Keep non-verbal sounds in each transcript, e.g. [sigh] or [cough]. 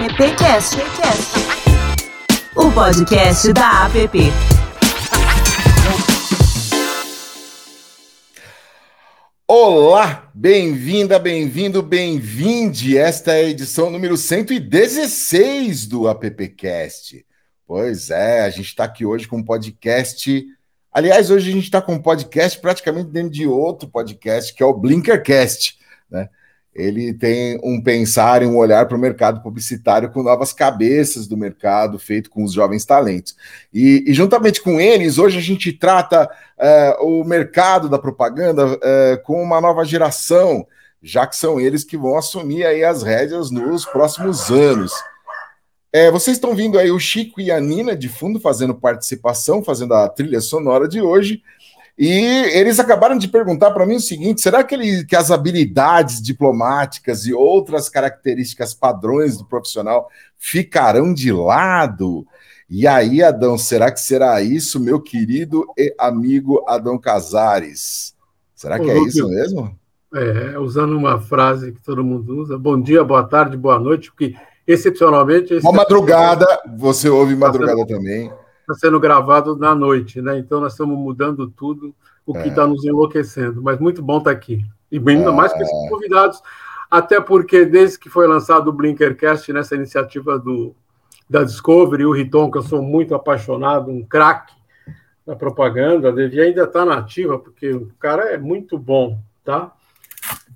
AppCast, o podcast da App. Olá, bem-vinda, bem-vindo, bem-vinde. Esta é a edição número 116 do AppCast. Pois é, a gente está aqui hoje com um podcast. Aliás, hoje a gente está com um podcast praticamente dentro de outro podcast, que é o Blinkercast. Né? Ele tem um pensar e um olhar para o mercado publicitário com novas cabeças do mercado, feito com os jovens talentos. E, e juntamente com eles, hoje a gente trata uh, o mercado da propaganda uh, com uma nova geração, já que são eles que vão assumir aí as rédeas nos próximos anos. É, vocês estão vindo aí o Chico e a Nina de fundo fazendo participação, fazendo a trilha sonora de hoje. E eles acabaram de perguntar para mim o seguinte: será que, ele, que as habilidades diplomáticas e outras características padrões do profissional ficarão de lado? E aí, Adão, será que será isso, meu querido e amigo Adão Casares? Será que é isso mesmo? É, usando uma frase que todo mundo usa: bom dia, boa tarde, boa noite, porque excepcionalmente. Uma madrugada, [laughs] você ouve madrugada tá sendo, também. Está sendo gravado na noite, né? Então nós estamos mudando tudo, o que está é. nos enlouquecendo. Mas muito bom estar tá aqui. E ainda é. mais com esses convidados, até porque desde que foi lançado o Blinkercast, nessa iniciativa do, da Discovery, o Riton, que eu sou muito apaixonado, um craque na propaganda, devia ainda estar tá na ativa, porque o cara é muito bom, tá?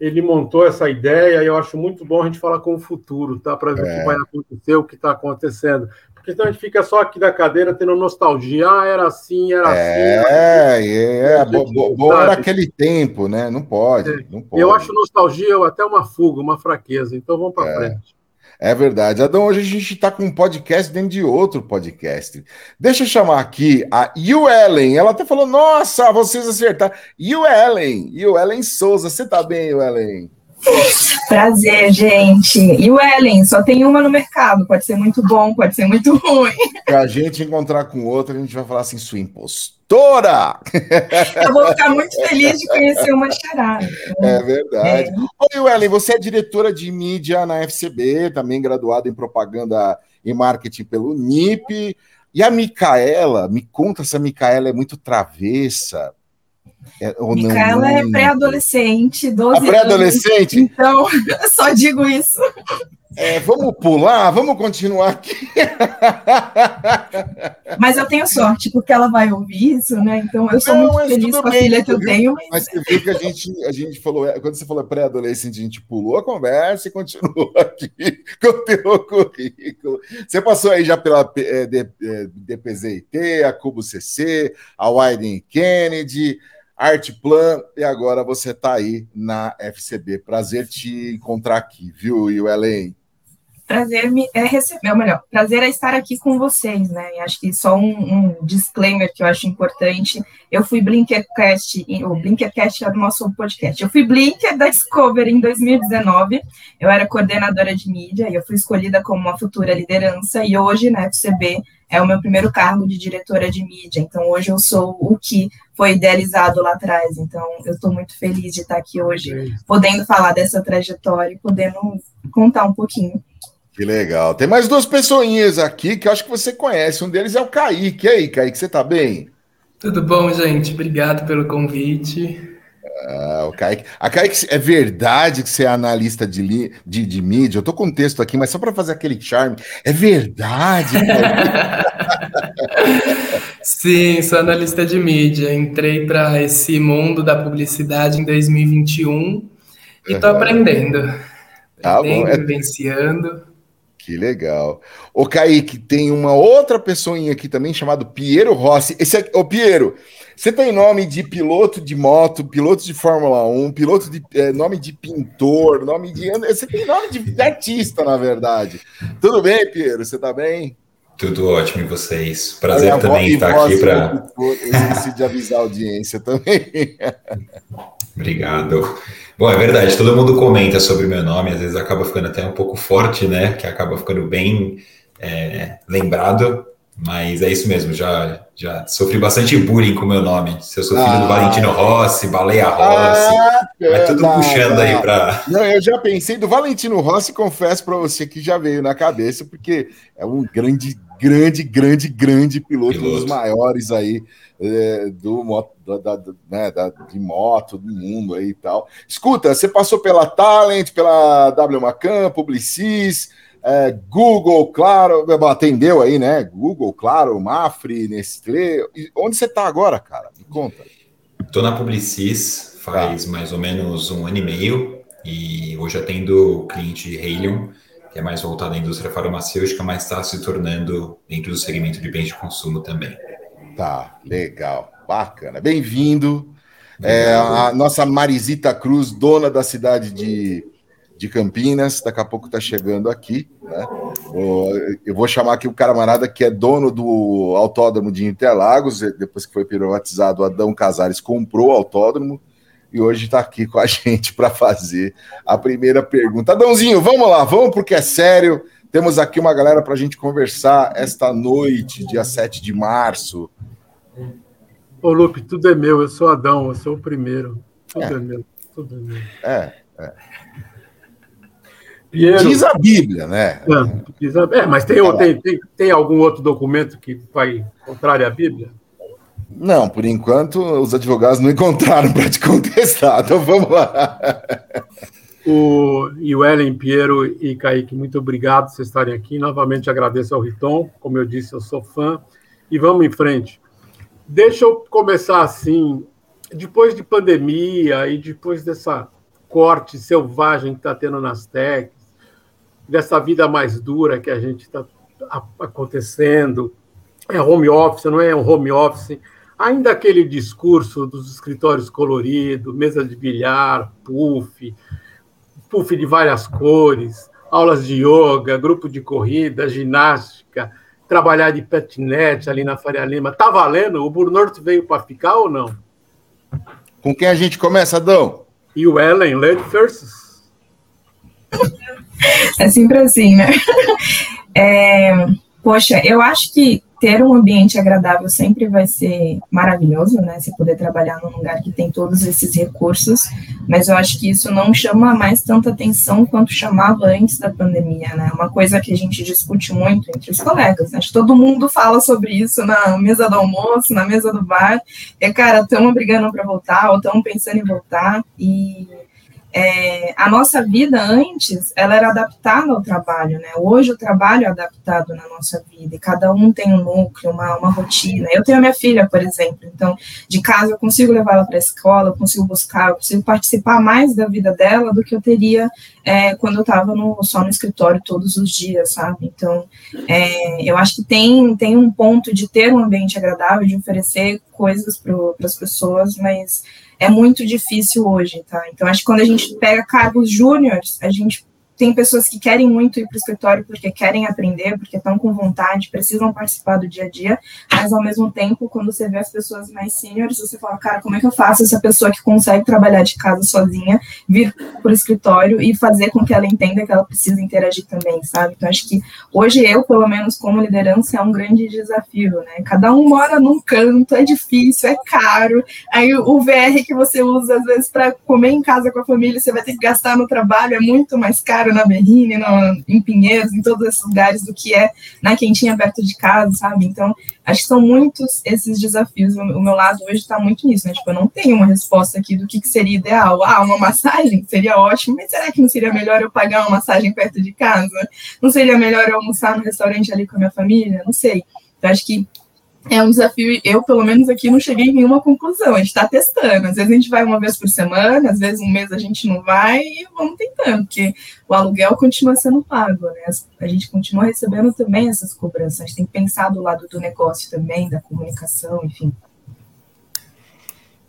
ele montou essa ideia e eu acho muito bom a gente falar com o futuro, tá? Para ver é. o que é. vai acontecer, o que está acontecendo. Porque senão a gente fica só aqui da cadeira tendo nostalgia. Ah, era assim, era é, assim. É, é. Bom era aquele tempo, né? Não pode, é. não pode. Eu acho nostalgia até uma fuga, uma fraqueza. Então vamos para é. frente. É verdade. Adão, hoje a gente está com um podcast dentro de outro podcast. Deixa eu chamar aqui a Yu Ellen. Ela até falou: Nossa, vocês acertaram. Yu Ellen, Yu Ellen Souza. Você tá bem, Yu Ellen? Prazer, gente. E o Ellen, só tem uma no mercado. Pode ser muito bom, pode ser muito ruim. Para a gente encontrar com outra, a gente vai falar assim: sua impostora! Eu vou ficar muito feliz de conhecer uma charada. É verdade. É. Oi, Ellen, você é diretora de mídia na FCB, também graduada em propaganda e marketing pelo NIP. E a Micaela, me conta se a Micaela é muito travessa é, Micaela é pré-adolescente, 12 anos. pré-adolescente? Então, [laughs] só digo isso. É, vamos pular, vamos continuar aqui. [laughs] Mas eu tenho sorte, porque ela vai ouvir isso, né? Então eu sou Não, muito feliz com a bem, filha que eu tenho. Mas... mas você viu que a gente, a gente falou, é, quando você falou pré-adolescente, a gente pulou a conversa e continuou [laughs] aqui com o teu currículo. Você passou aí já pela é, DPZIT, a Cubo CC, a Wyden Kennedy. Artplan, e agora você está aí na FCB. Prazer te encontrar aqui, viu, Ellen? Prazer me é receber, ou melhor, prazer é estar aqui com vocês, né? E acho que só um, um, disclaimer que eu acho importante. Eu fui Blinkercast, o Blinkercast é do nosso podcast. Eu fui Blinker da Discovery em 2019. Eu era coordenadora de mídia e eu fui escolhida como uma futura liderança. E hoje, na FCB, é o meu primeiro cargo de diretora de mídia. Então, hoje eu sou o que foi idealizado lá atrás. Então, eu estou muito feliz de estar aqui hoje, podendo falar dessa trajetória e podendo contar um pouquinho. Que legal. Tem mais duas pessoinhas aqui que eu acho que você conhece. Um deles é o Kaique. E aí, Kaique, você está bem? Tudo bom, gente? Obrigado pelo convite. Ah, o Kaique. A Kaique, é verdade que você é analista de, li, de, de mídia? Eu tô com um texto aqui, mas só para fazer aquele charme. É verdade, [laughs] Sim, sou analista de mídia. Entrei para esse mundo da publicidade em 2021 e estou uhum. aprendendo. Tá aprendendo, é... vivenciando. Que legal. O Kaique, tem uma outra pessoinha aqui também chamado Piero Rossi. Esse aqui, ô Piero, você tem nome de piloto de moto, piloto de Fórmula 1, piloto de é, nome de pintor, nome de. Você tem nome de artista, na verdade. Tudo bem, Piero? Você tá bem? Tudo ótimo, e vocês? Prazer é, também estar aqui para. Esqueci de avisar a audiência também. [laughs] Obrigado. Bom, é verdade, todo mundo comenta sobre meu nome, às vezes acaba ficando até um pouco forte, né? Que acaba ficando bem é, lembrado. Mas é isso mesmo, já, já sofri bastante bullying com o meu nome. Se eu sou filho ah, do Valentino Rossi, Baleia Rossi, ah, vai tudo puxando aí para. Não, eu já pensei do Valentino Rossi, confesso para você que já veio na cabeça, porque é um grande, grande, grande, grande piloto, piloto. um dos maiores aí é, do da, né, da, de moto do mundo aí e tal. Escuta, você passou pela Talent, pela W Macan, Publicis é, Google, claro, atendeu aí, né? Google, claro, Mafre, Nestlé. Onde você está agora, cara? Me conta. Estou na Publicis faz tá. mais ou menos um ano e meio e hoje atendo o cliente Halion, que é mais voltado à indústria farmacêutica, mas está se tornando dentro do segmento de bens de consumo também. Tá, legal, bacana. Bem-vindo. É, a nossa Marisita Cruz, dona da cidade de de Campinas, daqui a pouco está chegando aqui. Né? Eu vou chamar aqui o camarada que é dono do autódromo de Interlagos, depois que foi privatizado, Adão Casares comprou o autódromo e hoje está aqui com a [laughs] gente para fazer a primeira pergunta. Adãozinho, vamos lá, vamos porque é sério. Temos aqui uma galera para a gente conversar esta noite, dia 7 de março. Ô, Lupe, tudo é meu, eu sou Adão, eu sou o primeiro. Tudo é, é meu, tudo é meu. É, é. Piero, diz a Bíblia, né? É, é mas tem, tem, tem, tem, algum outro documento que vai contrário à Bíblia? Não, por enquanto os advogados não encontraram [laughs] para te contestar, então vamos lá. O, e o Ellen, Piero e Kaique, muito obrigado por vocês estarem aqui. Novamente agradeço ao Riton, como eu disse, eu sou fã. E vamos em frente. Deixa eu começar assim. Depois de pandemia e depois dessa corte selvagem que está tendo nas techs, dessa vida mais dura que a gente está acontecendo. É home office, não é um home office. Ainda aquele discurso dos escritórios coloridos, mesa de bilhar, puff, puff de várias cores, aulas de yoga, grupo de corrida, ginástica, trabalhar de patinete ali na Faria Lima. Tá valendo? O Burnout veio para ficar ou não? Com quem a gente começa, Adão? E o Ellen, Lady First. É sempre assim, né? É, poxa, eu acho que ter um ambiente agradável sempre vai ser maravilhoso, né? Você poder trabalhar num lugar que tem todos esses recursos, mas eu acho que isso não chama mais tanta atenção quanto chamava antes da pandemia, né? Uma coisa que a gente discute muito entre os colegas, né? acho que todo mundo fala sobre isso na mesa do almoço, na mesa do bar, é, cara, estamos brigando para voltar, ou estamos pensando em voltar, e é, a nossa vida antes, ela era adaptada ao trabalho, né? Hoje o trabalho é adaptado na nossa vida e cada um tem um núcleo, uma, uma rotina. Eu tenho a minha filha, por exemplo, então de casa eu consigo levar ela para a escola, eu consigo buscar, eu consigo participar mais da vida dela do que eu teria é, quando eu estava só no escritório todos os dias, sabe? Então, é, eu acho que tem, tem um ponto de ter um ambiente agradável, de oferecer coisas para as pessoas, mas é muito difícil hoje, tá? Então, acho que quando a gente pega cargos júniores, a gente tem pessoas que querem muito ir para o escritório porque querem aprender, porque estão com vontade, precisam participar do dia a dia, mas ao mesmo tempo, quando você vê as pessoas mais seniors, você fala, cara, como é que eu faço essa pessoa que consegue trabalhar de casa sozinha vir para o escritório e fazer com que ela entenda que ela precisa interagir também, sabe? Então, acho que hoje eu, pelo menos como liderança, é um grande desafio, né? Cada um mora num canto, é difícil, é caro, aí o VR que você usa, às vezes, para comer em casa com a família, você vai ter que gastar no trabalho, é muito mais caro na Berrine, no, em Pinheiros, em todos esses lugares, do que é na quentinha perto de casa, sabe? Então, acho que são muitos esses desafios. O meu lado hoje está muito nisso, né? Tipo, eu não tenho uma resposta aqui do que, que seria ideal. Ah, uma massagem seria ótimo, mas será que não seria melhor eu pagar uma massagem perto de casa? Não seria melhor eu almoçar no restaurante ali com a minha família? Não sei. Então, acho que é um desafio. Eu, pelo menos aqui, não cheguei em nenhuma conclusão. A gente está testando. Às vezes a gente vai uma vez por semana, às vezes um mês a gente não vai e vamos tentando, porque o aluguel continua sendo pago, né? A gente continua recebendo também essas cobranças. A gente tem que pensar do lado do negócio também, da comunicação, enfim.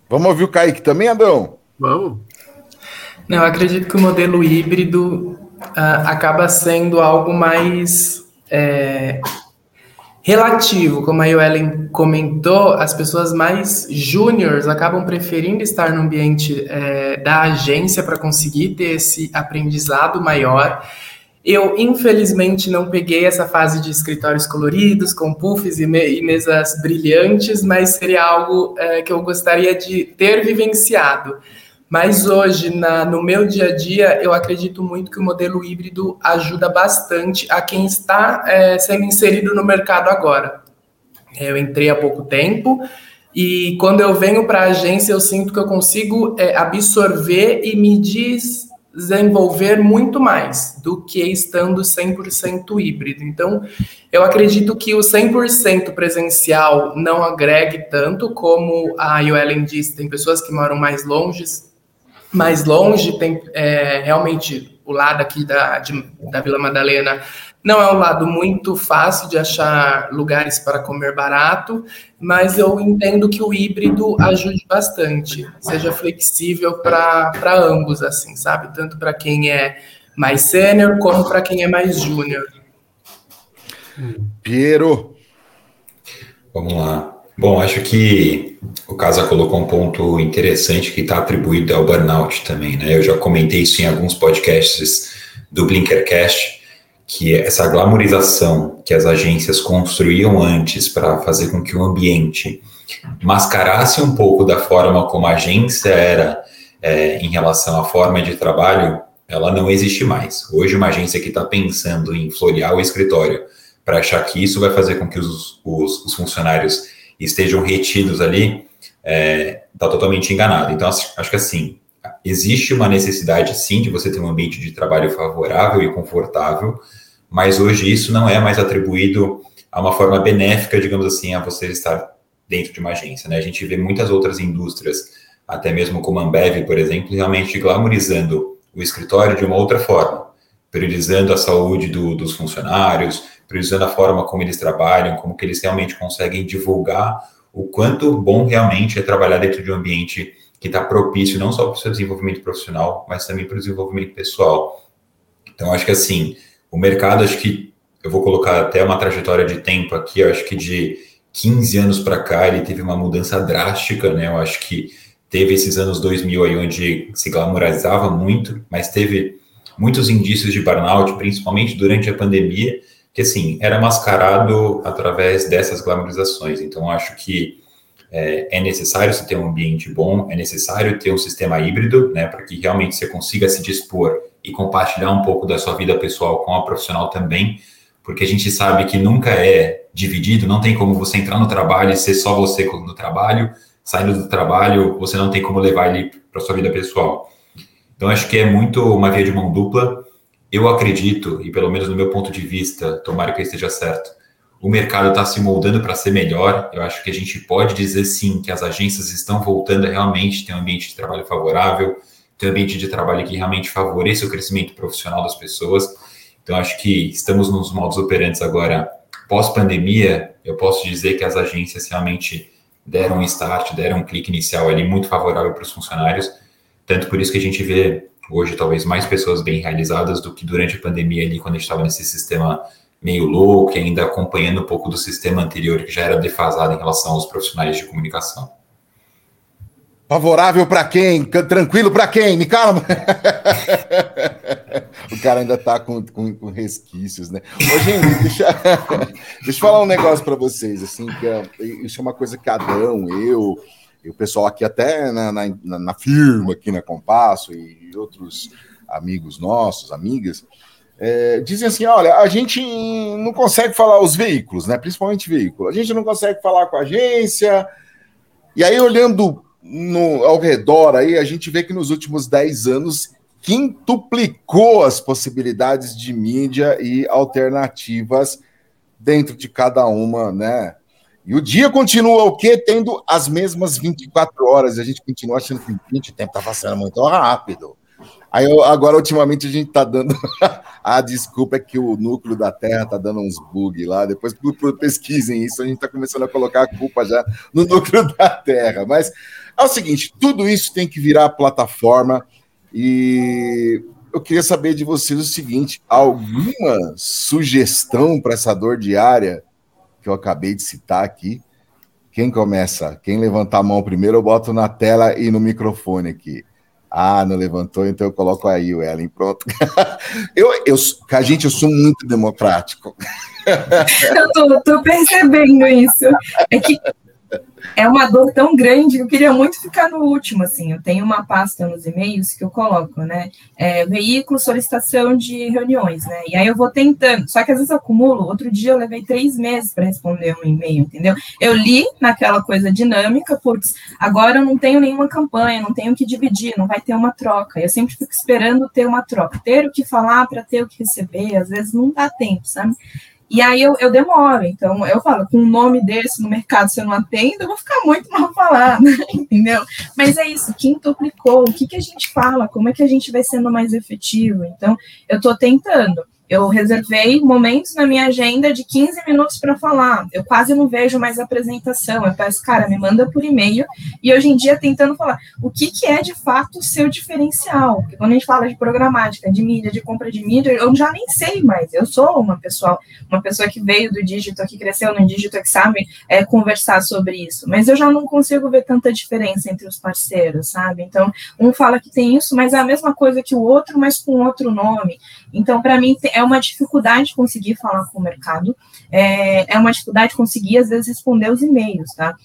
Vamos ouvir o Kaique também, Adão? Vamos. Não, eu acredito que o modelo híbrido uh, acaba sendo algo mais. É relativo, como a Ellen comentou, as pessoas mais júniores acabam preferindo estar no ambiente é, da agência para conseguir ter esse aprendizado maior. Eu, infelizmente, não peguei essa fase de escritórios coloridos, com puffs e, me e mesas brilhantes, mas seria algo é, que eu gostaria de ter vivenciado. Mas hoje, na, no meu dia a dia, eu acredito muito que o modelo híbrido ajuda bastante a quem está é, sendo inserido no mercado agora. Eu entrei há pouco tempo e quando eu venho para a agência, eu sinto que eu consigo é, absorver e me desenvolver muito mais do que estando 100% híbrido. Então, eu acredito que o 100% presencial não agregue tanto, como a Yoelen disse, tem pessoas que moram mais longe, mais longe, tem é, realmente o lado aqui da, de, da Vila Madalena não é um lado muito fácil de achar lugares para comer barato, mas eu entendo que o híbrido ajude bastante, seja flexível para ambos, assim, sabe? Tanto para quem é mais sênior como para quem é mais júnior. Piero. Vamos lá. Bom, acho que o Casa colocou um ponto interessante que está atribuído ao burnout também, né? Eu já comentei isso em alguns podcasts do Blinkercast que essa glamorização que as agências construíam antes para fazer com que o ambiente mascarasse um pouco da forma como a agência era é, em relação à forma de trabalho, ela não existe mais. Hoje, uma agência que está pensando em florear o escritório para achar que isso vai fazer com que os, os, os funcionários estejam retidos ali, está é, tá totalmente enganado. Então, acho que assim, existe uma necessidade, sim, de você ter um ambiente de trabalho favorável e confortável, mas hoje isso não é mais atribuído a uma forma benéfica, digamos assim, a você estar dentro de uma agência. Né? A gente vê muitas outras indústrias, até mesmo como a Ambev, por exemplo, realmente glamorizando o escritório de uma outra forma, priorizando a saúde do, dos funcionários, priorizando a forma como eles trabalham, como que eles realmente conseguem divulgar o quanto bom realmente é trabalhar dentro de um ambiente que está propício não só para o seu desenvolvimento profissional, mas também para o desenvolvimento pessoal. Então, acho que assim, o mercado, acho que eu vou colocar até uma trajetória de tempo aqui, acho que de 15 anos para cá ele teve uma mudança drástica, né? Eu acho que teve esses anos 2000 aí onde se glamorizava muito, mas teve muitos indícios de burnout, principalmente durante a pandemia, que assim, era mascarado através dessas glamorizações. Então, acho que é, é, necessário você ter um ambiente bom, é necessário ter um sistema híbrido, né, para que realmente você consiga se dispor e compartilhar um pouco da sua vida pessoal com a profissional também, porque a gente sabe que nunca é dividido, não tem como você entrar no trabalho e ser só você no trabalho, saindo do trabalho, você não tem como levar ele para sua vida pessoal. Então, acho que é muito uma via de mão dupla. Eu acredito, e pelo menos no meu ponto de vista, tomara que eu esteja certo, o mercado está se moldando para ser melhor. Eu acho que a gente pode dizer sim que as agências estão voltando a realmente ter um ambiente de trabalho favorável, ter um ambiente de trabalho que realmente favoreça o crescimento profissional das pessoas. Então, acho que estamos nos modos operantes agora, pós-pandemia, eu posso dizer que as agências realmente deram um start, deram um clique inicial ali muito favorável para os funcionários. Tanto por isso que a gente vê hoje talvez mais pessoas bem realizadas do que durante a pandemia ali, quando a gente estava nesse sistema meio louco e ainda acompanhando um pouco do sistema anterior que já era defasado em relação aos profissionais de comunicação. Favorável para quem? Tranquilo para quem? Me calma. [laughs] o cara ainda tá com, com, com resquícios, né? Ô, gente, deixa, [laughs] deixa eu falar um negócio para vocês, assim, que é, isso é uma coisa que Adão, eu, e o pessoal aqui até na, na, na firma, aqui na Compasso e outros amigos nossos, amigas, é, dizem assim: olha, a gente não consegue falar os veículos, né? Principalmente veículo. A gente não consegue falar com a agência. E aí, olhando no, ao redor aí, a gente vê que nos últimos 10 anos quintuplicou as possibilidades de mídia e alternativas dentro de cada uma, né? E o dia continua o quê? Tendo as mesmas 24 horas. A gente continua achando que o tempo está passando muito rápido. Aí agora, ultimamente, a gente está dando [laughs] a desculpa é que o núcleo da Terra está dando uns bugs lá. Depois pesquisem isso, a gente está começando a colocar a culpa já no núcleo [laughs] da Terra. Mas é o seguinte: tudo isso tem que virar plataforma. E eu queria saber de vocês o seguinte: alguma sugestão para essa dor diária que eu acabei de citar aqui? Quem começa? Quem levantar a mão primeiro, eu boto na tela e no microfone aqui. Ah, não levantou, então eu coloco aí o Ellen, pronto. [laughs] eu, eu, a gente, eu sou muito democrático. [laughs] eu tô, tô percebendo isso. É que é uma dor tão grande que eu queria muito ficar no último, assim. Eu tenho uma pasta nos e-mails que eu coloco, né? É, veículo, solicitação de reuniões, né? E aí eu vou tentando. Só que às vezes eu acumulo. Outro dia eu levei três meses para responder um e-mail, entendeu? Eu li naquela coisa dinâmica, putz, agora eu não tenho nenhuma campanha, não tenho o que dividir, não vai ter uma troca. Eu sempre fico esperando ter uma troca, ter o que falar para ter o que receber. Às vezes não dá tempo, sabe? E aí eu, eu demoro. Então, eu falo, com um nome desse no mercado, se eu não atendo, eu vou ficar muito mal falado, [laughs] entendeu? Mas é isso, quintuplicou, o que, que a gente fala, como é que a gente vai sendo mais efetivo? Então, eu estou tentando. Eu reservei momentos na minha agenda de 15 minutos para falar. Eu quase não vejo mais apresentação. Eu peço, cara, me manda por e-mail. E hoje em dia tentando falar o que, que é de fato o seu diferencial. Porque quando a gente fala de programática, de mídia, de compra de mídia, eu já nem sei mais. Eu sou uma pessoa, uma pessoa que veio do dígito, que cresceu no dígito, que sabe é, conversar sobre isso. Mas eu já não consigo ver tanta diferença entre os parceiros, sabe? Então, um fala que tem isso, mas é a mesma coisa que o outro, mas com outro nome. Então, para mim, é uma dificuldade conseguir falar com o mercado, é, é uma dificuldade conseguir, às vezes, responder os e-mails, tá?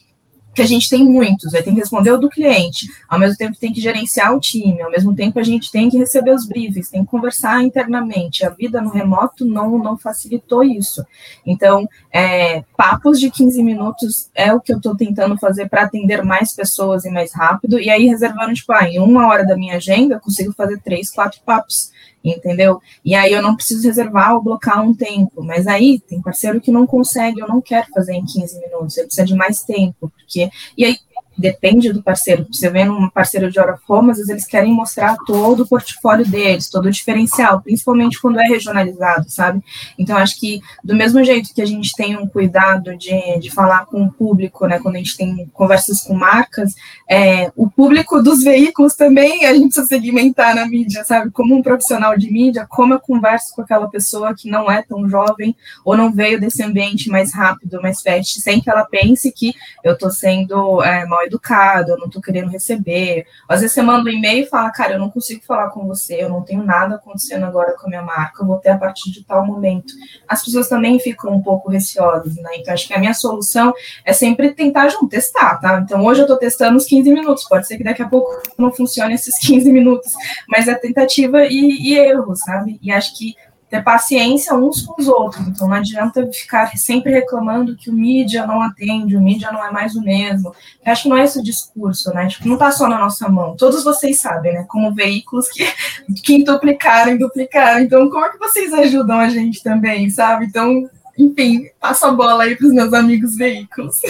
que a gente tem muitos, aí tem que responder o do cliente, ao mesmo tempo tem que gerenciar o time, ao mesmo tempo a gente tem que receber os briefings, tem que conversar internamente. A vida no remoto não, não facilitou isso. Então, é, papos de 15 minutos é o que eu estou tentando fazer para atender mais pessoas e mais rápido, e aí reservando, tipo, ah, em uma hora da minha agenda, eu consigo fazer três, quatro papos entendeu? E aí eu não preciso reservar ou blocar um tempo, mas aí tem parceiro que não consegue, eu não quero fazer em 15 minutos, ele precisa de mais tempo, porque e aí depende do parceiro. Você vê num parceiro de hora fome, às vezes eles querem mostrar todo o portfólio deles, todo o diferencial, principalmente quando é regionalizado, sabe? Então, acho que do mesmo jeito que a gente tem um cuidado de, de falar com o público, né, quando a gente tem conversas com marcas, é, o público dos veículos também a gente precisa segmentar na mídia, sabe? Como um profissional de mídia, como eu converso com aquela pessoa que não é tão jovem ou não veio desse ambiente mais rápido, mais fast, sem que ela pense que eu estou sendo é, mal educado, eu não tô querendo receber. Às vezes você manda um e-mail e fala, cara, eu não consigo falar com você, eu não tenho nada acontecendo agora com a minha marca, eu vou ter a partir de tal momento. As pessoas também ficam um pouco receosas, né? Então, acho que a minha solução é sempre tentar junto, testar, tá? Então, hoje eu tô testando os 15 minutos, pode ser que daqui a pouco não funcione esses 15 minutos, mas é tentativa e, e erro, sabe? E acho que ter paciência uns com os outros. Então não adianta ficar sempre reclamando que o mídia não atende, o mídia não é mais o mesmo. Eu acho que não é esse o discurso, né? Tipo, não está só na nossa mão. Todos vocês sabem, né? Como veículos que [laughs] quintuplicaram e duplicaram. Então, como é que vocês ajudam a gente também, sabe? Então, enfim, passo a bola aí para os meus amigos veículos.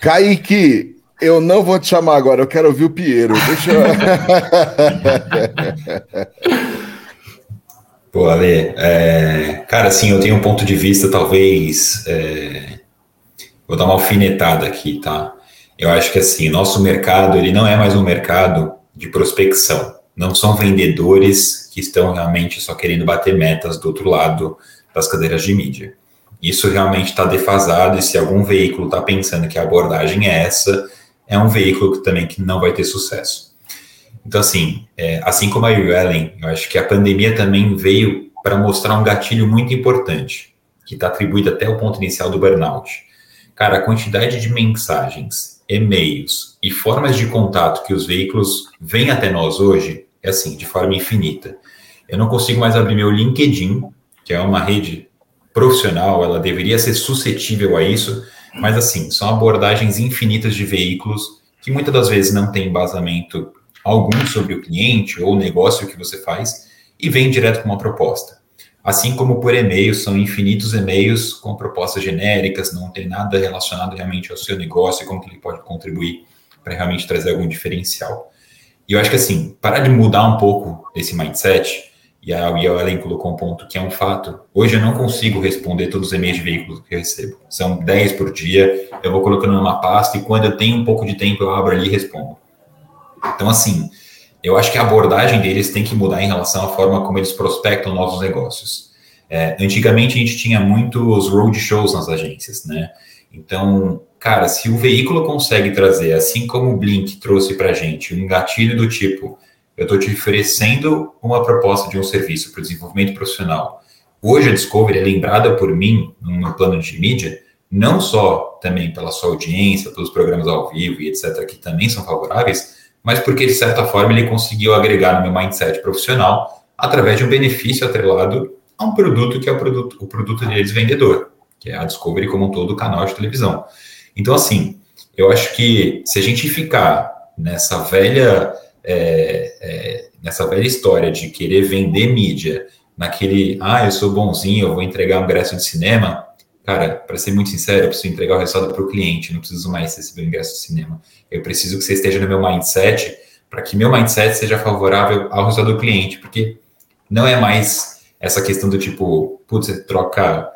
Kaique, eu não vou te chamar agora, eu quero ouvir o Piero. Deixa eu. [laughs] Pô, Ale, é, cara, assim, eu tenho um ponto de vista, talvez. É, vou dar uma alfinetada aqui, tá? Eu acho que, assim, nosso mercado, ele não é mais um mercado de prospecção. Não são vendedores que estão realmente só querendo bater metas do outro lado das cadeiras de mídia. Isso realmente está defasado, e se algum veículo está pensando que a abordagem é essa, é um veículo que também que não vai ter sucesso. Então, assim, é, assim como a Ellen, eu acho que a pandemia também veio para mostrar um gatilho muito importante, que está atribuído até o ponto inicial do burnout. Cara, a quantidade de mensagens, e-mails e formas de contato que os veículos vêm até nós hoje é assim, de forma infinita. Eu não consigo mais abrir meu LinkedIn, que é uma rede profissional, ela deveria ser suscetível a isso, mas assim, são abordagens infinitas de veículos que muitas das vezes não têm embasamento algum sobre o cliente ou o negócio que você faz e vem direto com uma proposta. Assim como por e-mail, são infinitos e-mails com propostas genéricas, não tem nada relacionado realmente ao seu negócio e como que ele pode contribuir para realmente trazer algum diferencial. E eu acho que assim, parar de mudar um pouco esse mindset, e a, e a Ellen colocou um ponto que é um fato, hoje eu não consigo responder todos os e-mails de veículos que eu recebo. São 10 por dia, eu vou colocando numa pasta e quando eu tenho um pouco de tempo eu abro ali e respondo. Então, assim, eu acho que a abordagem deles tem que mudar em relação à forma como eles prospectam novos negócios. É, antigamente a gente tinha muitos roadshows nas agências, né? Então, cara, se o veículo consegue trazer, assim como o Blink trouxe para gente, um gatilho do tipo eu estou te oferecendo uma proposta de um serviço para o desenvolvimento profissional. Hoje a Discovery é lembrada por mim, no meu plano de mídia, não só também pela sua audiência, pelos programas ao vivo e etc., que também são favoráveis, mas porque, de certa forma, ele conseguiu agregar no meu mindset profissional através de um benefício atrelado a um produto que é o produto, o produto deles vendedor, que é a Discovery como um todo, o canal de televisão. Então, assim, eu acho que se a gente ficar nessa velha é, é, nessa velha história de querer vender mídia, naquele, ah, eu sou bonzinho, eu vou entregar um ingresso de cinema, cara, para ser muito sincero, eu preciso entregar o resultado para o cliente, não preciso mais receber o ingresso de cinema. Eu preciso que você esteja no meu mindset para que meu mindset seja favorável ao resultado do cliente, porque não é mais essa questão do tipo, putz, você troca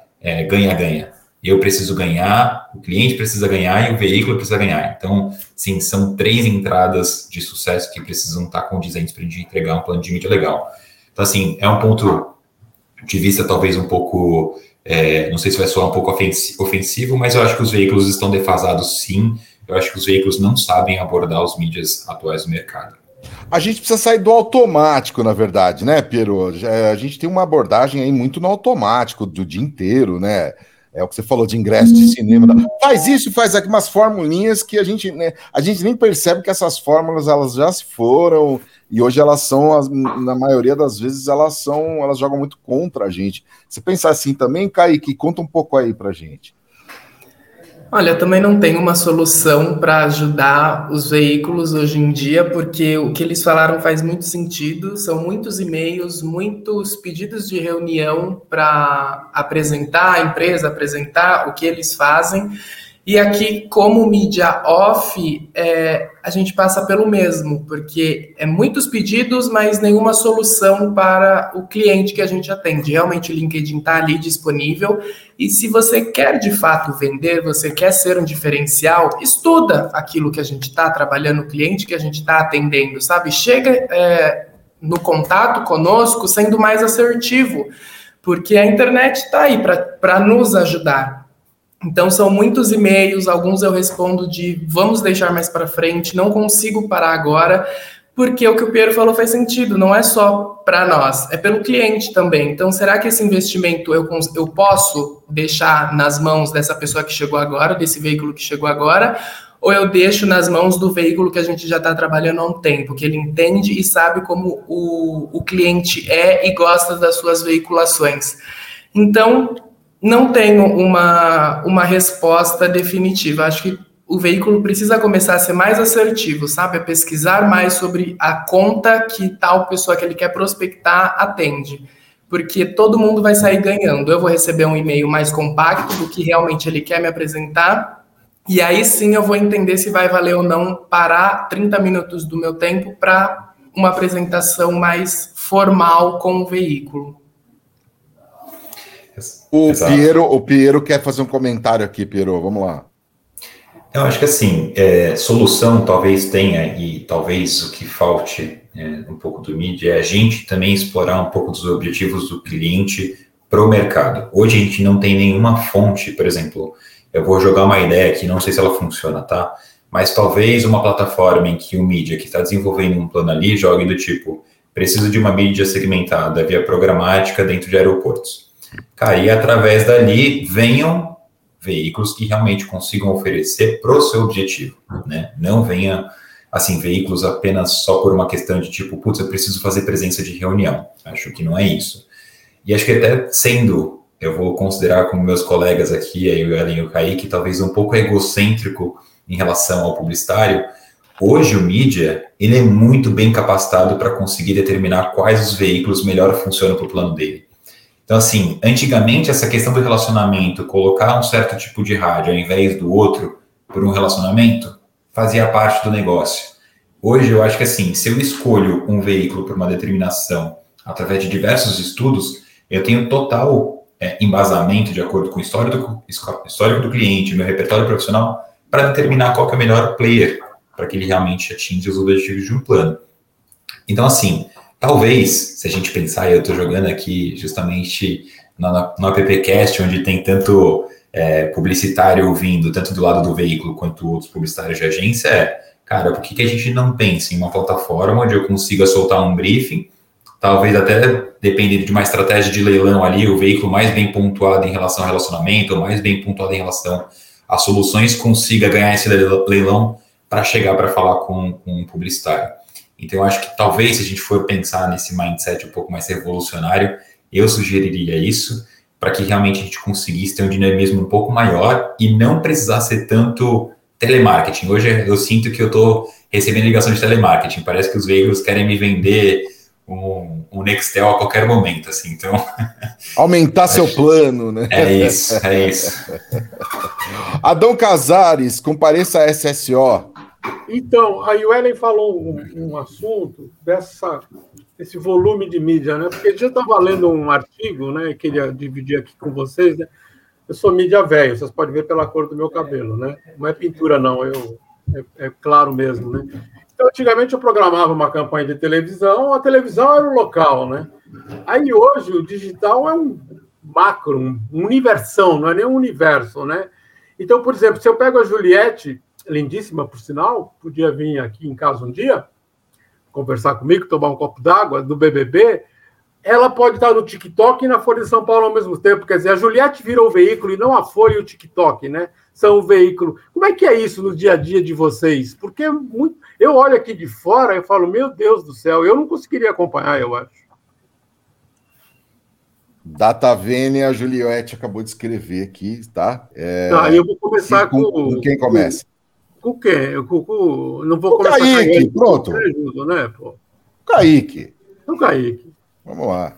ganha-ganha. É, eu preciso ganhar, o cliente precisa ganhar e o veículo precisa ganhar. Então, sim, são três entradas de sucesso que precisam estar condizentes para a gente entregar um plano de mídia legal. Então, assim, é um ponto de vista talvez um pouco, é, não sei se vai soar um pouco ofensivo, mas eu acho que os veículos estão defasados sim. Eu acho que os veículos não sabem abordar os mídias atuais do mercado. A gente precisa sair do automático, na verdade, né, Piero? A gente tem uma abordagem aí muito no automático do dia inteiro, né? É o que você falou de ingresso de cinema. Faz isso, faz aqui umas formulinhas que a gente, né, a gente nem percebe que essas fórmulas elas já se foram e hoje elas são, na maioria das vezes, elas são, elas jogam muito contra a gente. Você pensa assim também, Kaique? Conta um pouco aí pra gente. Olha, eu também não tenho uma solução para ajudar os veículos hoje em dia, porque o que eles falaram faz muito sentido. São muitos e-mails, muitos pedidos de reunião para apresentar a empresa, apresentar o que eles fazem. E aqui, como mídia off, é, a gente passa pelo mesmo, porque é muitos pedidos, mas nenhuma solução para o cliente que a gente atende. Realmente o LinkedIn está ali disponível. E se você quer de fato vender, você quer ser um diferencial, estuda aquilo que a gente está trabalhando, o cliente que a gente está atendendo, sabe? Chega é, no contato conosco sendo mais assertivo, porque a internet está aí para nos ajudar. Então são muitos e-mails, alguns eu respondo de vamos deixar mais para frente, não consigo parar agora, porque o que o Piero falou faz sentido, não é só para nós, é pelo cliente também. Então será que esse investimento eu, eu posso deixar nas mãos dessa pessoa que chegou agora, desse veículo que chegou agora, ou eu deixo nas mãos do veículo que a gente já está trabalhando há um tempo, que ele entende e sabe como o, o cliente é e gosta das suas veiculações. Então, não tenho uma, uma resposta definitiva. Acho que o veículo precisa começar a ser mais assertivo, sabe? A pesquisar mais sobre a conta que tal pessoa que ele quer prospectar atende. Porque todo mundo vai sair ganhando. Eu vou receber um e-mail mais compacto do que realmente ele quer me apresentar. E aí sim eu vou entender se vai valer ou não parar 30 minutos do meu tempo para uma apresentação mais formal com o veículo. O Piero, o Piero quer fazer um comentário aqui, Piero. Vamos lá. Eu acho que assim, é, solução talvez tenha, e talvez o que falte é, um pouco do mídia é a gente também explorar um pouco dos objetivos do cliente para o mercado. Hoje a gente não tem nenhuma fonte, por exemplo, eu vou jogar uma ideia aqui, não sei se ela funciona, tá? Mas talvez uma plataforma em que o mídia que está desenvolvendo um plano ali jogue do tipo, preciso de uma mídia segmentada via programática dentro de aeroportos Cara, e através dali venham veículos que realmente consigam oferecer para o seu objetivo, né? Não venha, assim, veículos apenas só por uma questão de tipo, putz, eu preciso fazer presença de reunião. Acho que não é isso. E acho que até sendo, eu vou considerar como meus colegas aqui, aí o Ellen e o Kaique, talvez um pouco egocêntrico em relação ao publicitário, hoje o mídia, ele é muito bem capacitado para conseguir determinar quais os veículos melhor funcionam para o plano dele. Então, assim, antigamente essa questão do relacionamento, colocar um certo tipo de rádio ao invés do outro por um relacionamento, fazia parte do negócio. Hoje eu acho que assim, se eu escolho um veículo por uma determinação através de diversos estudos, eu tenho total é, embasamento de acordo com o histórico do, histórico do cliente, meu repertório profissional, para determinar qual é o melhor player para que ele realmente atinja os objetivos de um plano. Então, assim, Talvez, se a gente pensar, eu estou jogando aqui justamente no, no AppCast, onde tem tanto é, publicitário ouvindo, tanto do lado do veículo quanto outros publicitários de agência, é, cara, por que, que a gente não pensa em uma plataforma onde eu consiga soltar um briefing, talvez até dependendo de uma estratégia de leilão ali, o veículo mais bem pontuado em relação ao relacionamento, mais bem pontuado em relação a soluções, consiga ganhar esse leilão para chegar para falar com, com um publicitário. Então, eu acho que talvez, se a gente for pensar nesse mindset um pouco mais revolucionário, eu sugeriria isso, para que realmente a gente conseguisse ter um dinamismo um pouco maior e não precisar ser tanto telemarketing. Hoje eu sinto que eu estou recebendo ligação de telemarketing, parece que os veículos querem me vender um, um Nextel a qualquer momento, assim, então... [laughs] Aumentar seu plano, né? É isso, é isso. [laughs] Adão Casares, compareça a SSO. Então, a Yuelen falou um, um, assunto dessa esse volume de mídia, né? Porque já estava lendo um artigo, né? Queria dividir aqui com vocês, né? Eu sou mídia velho, vocês podem ver pela cor do meu cabelo, né? Não é pintura, não, eu, é, é claro mesmo, né? Então, antigamente eu programava uma campanha de televisão, a televisão era o local, né? Aí hoje o digital é um macro, um universão, não é nem um universo, né? Então, por exemplo, se eu pego a Juliette, lindíssima por sinal, podia vir aqui em casa um dia, conversar comigo, tomar um copo d'água do BBB, ela pode estar no TikTok e na Folha de São Paulo ao mesmo tempo. Quer dizer, a Juliette virou o veículo e não a Folha e o TikTok, né? São o veículo. Como é que é isso no dia a dia de vocês? Porque muito... eu olho aqui de fora e falo, meu Deus do céu, eu não conseguiria acompanhar, eu acho. Data Vênia, a Juliette acabou de escrever aqui, tá? É... Tá, eu vou começar com, com, quem começa? Com quem? Com, com, não vou o começar Kaique, com ele, pronto. Ajudo, né, pô? Kaique. O Kaique. Vamos lá.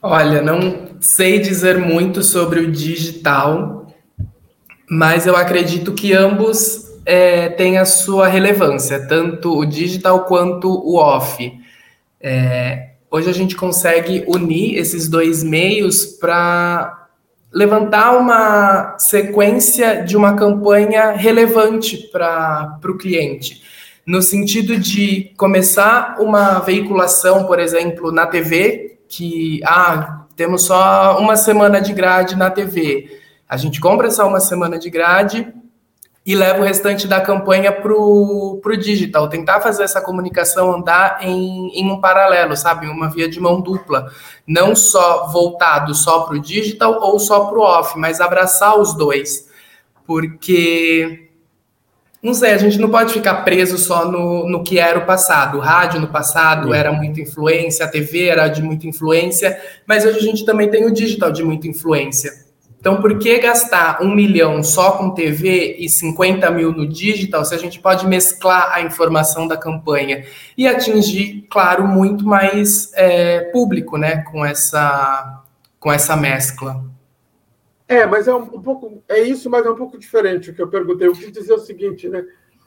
Olha, não sei dizer muito sobre o digital, mas eu acredito que ambos é, têm a sua relevância, tanto o digital quanto o off. É, hoje a gente consegue unir esses dois meios para levantar uma sequência de uma campanha relevante para o cliente, no sentido de começar uma veiculação, por exemplo, na TV, que ah, temos só uma semana de grade na TV. A gente compra só uma semana de grade e leva o restante da campanha para o digital, tentar fazer essa comunicação andar em, em um paralelo, sabe? Uma via de mão dupla. Não só voltado só para o digital ou só para o off, mas abraçar os dois. Porque, não sei, a gente não pode ficar preso só no, no que era o passado. O rádio no passado era muita influência, a TV era de muita influência, mas hoje a gente também tem o digital de muita influência. Então, por que gastar um milhão só com TV e 50 mil no digital se a gente pode mesclar a informação da campanha e atingir, claro, muito mais é, público, né, com essa, com essa mescla? É, mas é um, um, pouco, é isso, mas é um pouco diferente o que eu perguntei. Eu quis dizer o seguinte, né?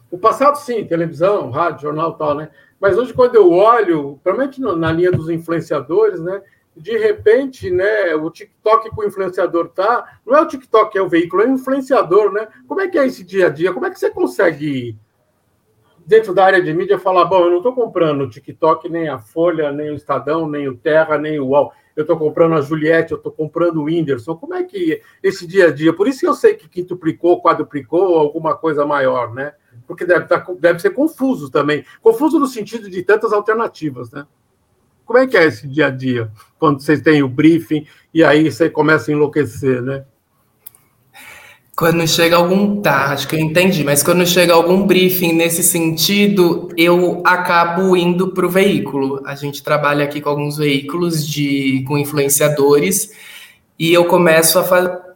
O passado, sim, televisão, rádio, jornal, tal, né? Mas hoje, quando eu olho, principalmente na linha dos influenciadores, né? De repente, né, o TikTok que o influenciador tá, não é o TikTok que é o veículo, é o influenciador, né? Como é que é esse dia a dia? Como é que você consegue, dentro da área de mídia, falar, bom, eu não estou comprando o TikTok, nem a Folha, nem o Estadão, nem o Terra, nem o UOL, eu estou comprando a Juliette, eu estou comprando o Whindersson. Como é que esse dia a dia? Por isso que eu sei que quintuplicou, quadruplicou, alguma coisa maior, né? Porque deve, tá, deve ser confuso também. Confuso no sentido de tantas alternativas, né? Como é que é esse dia a dia, quando vocês têm o briefing e aí você começa a enlouquecer, né? Quando chega algum. Tá, acho que eu entendi, mas quando chega algum briefing nesse sentido, eu acabo indo para o veículo. A gente trabalha aqui com alguns veículos de com influenciadores e eu começo a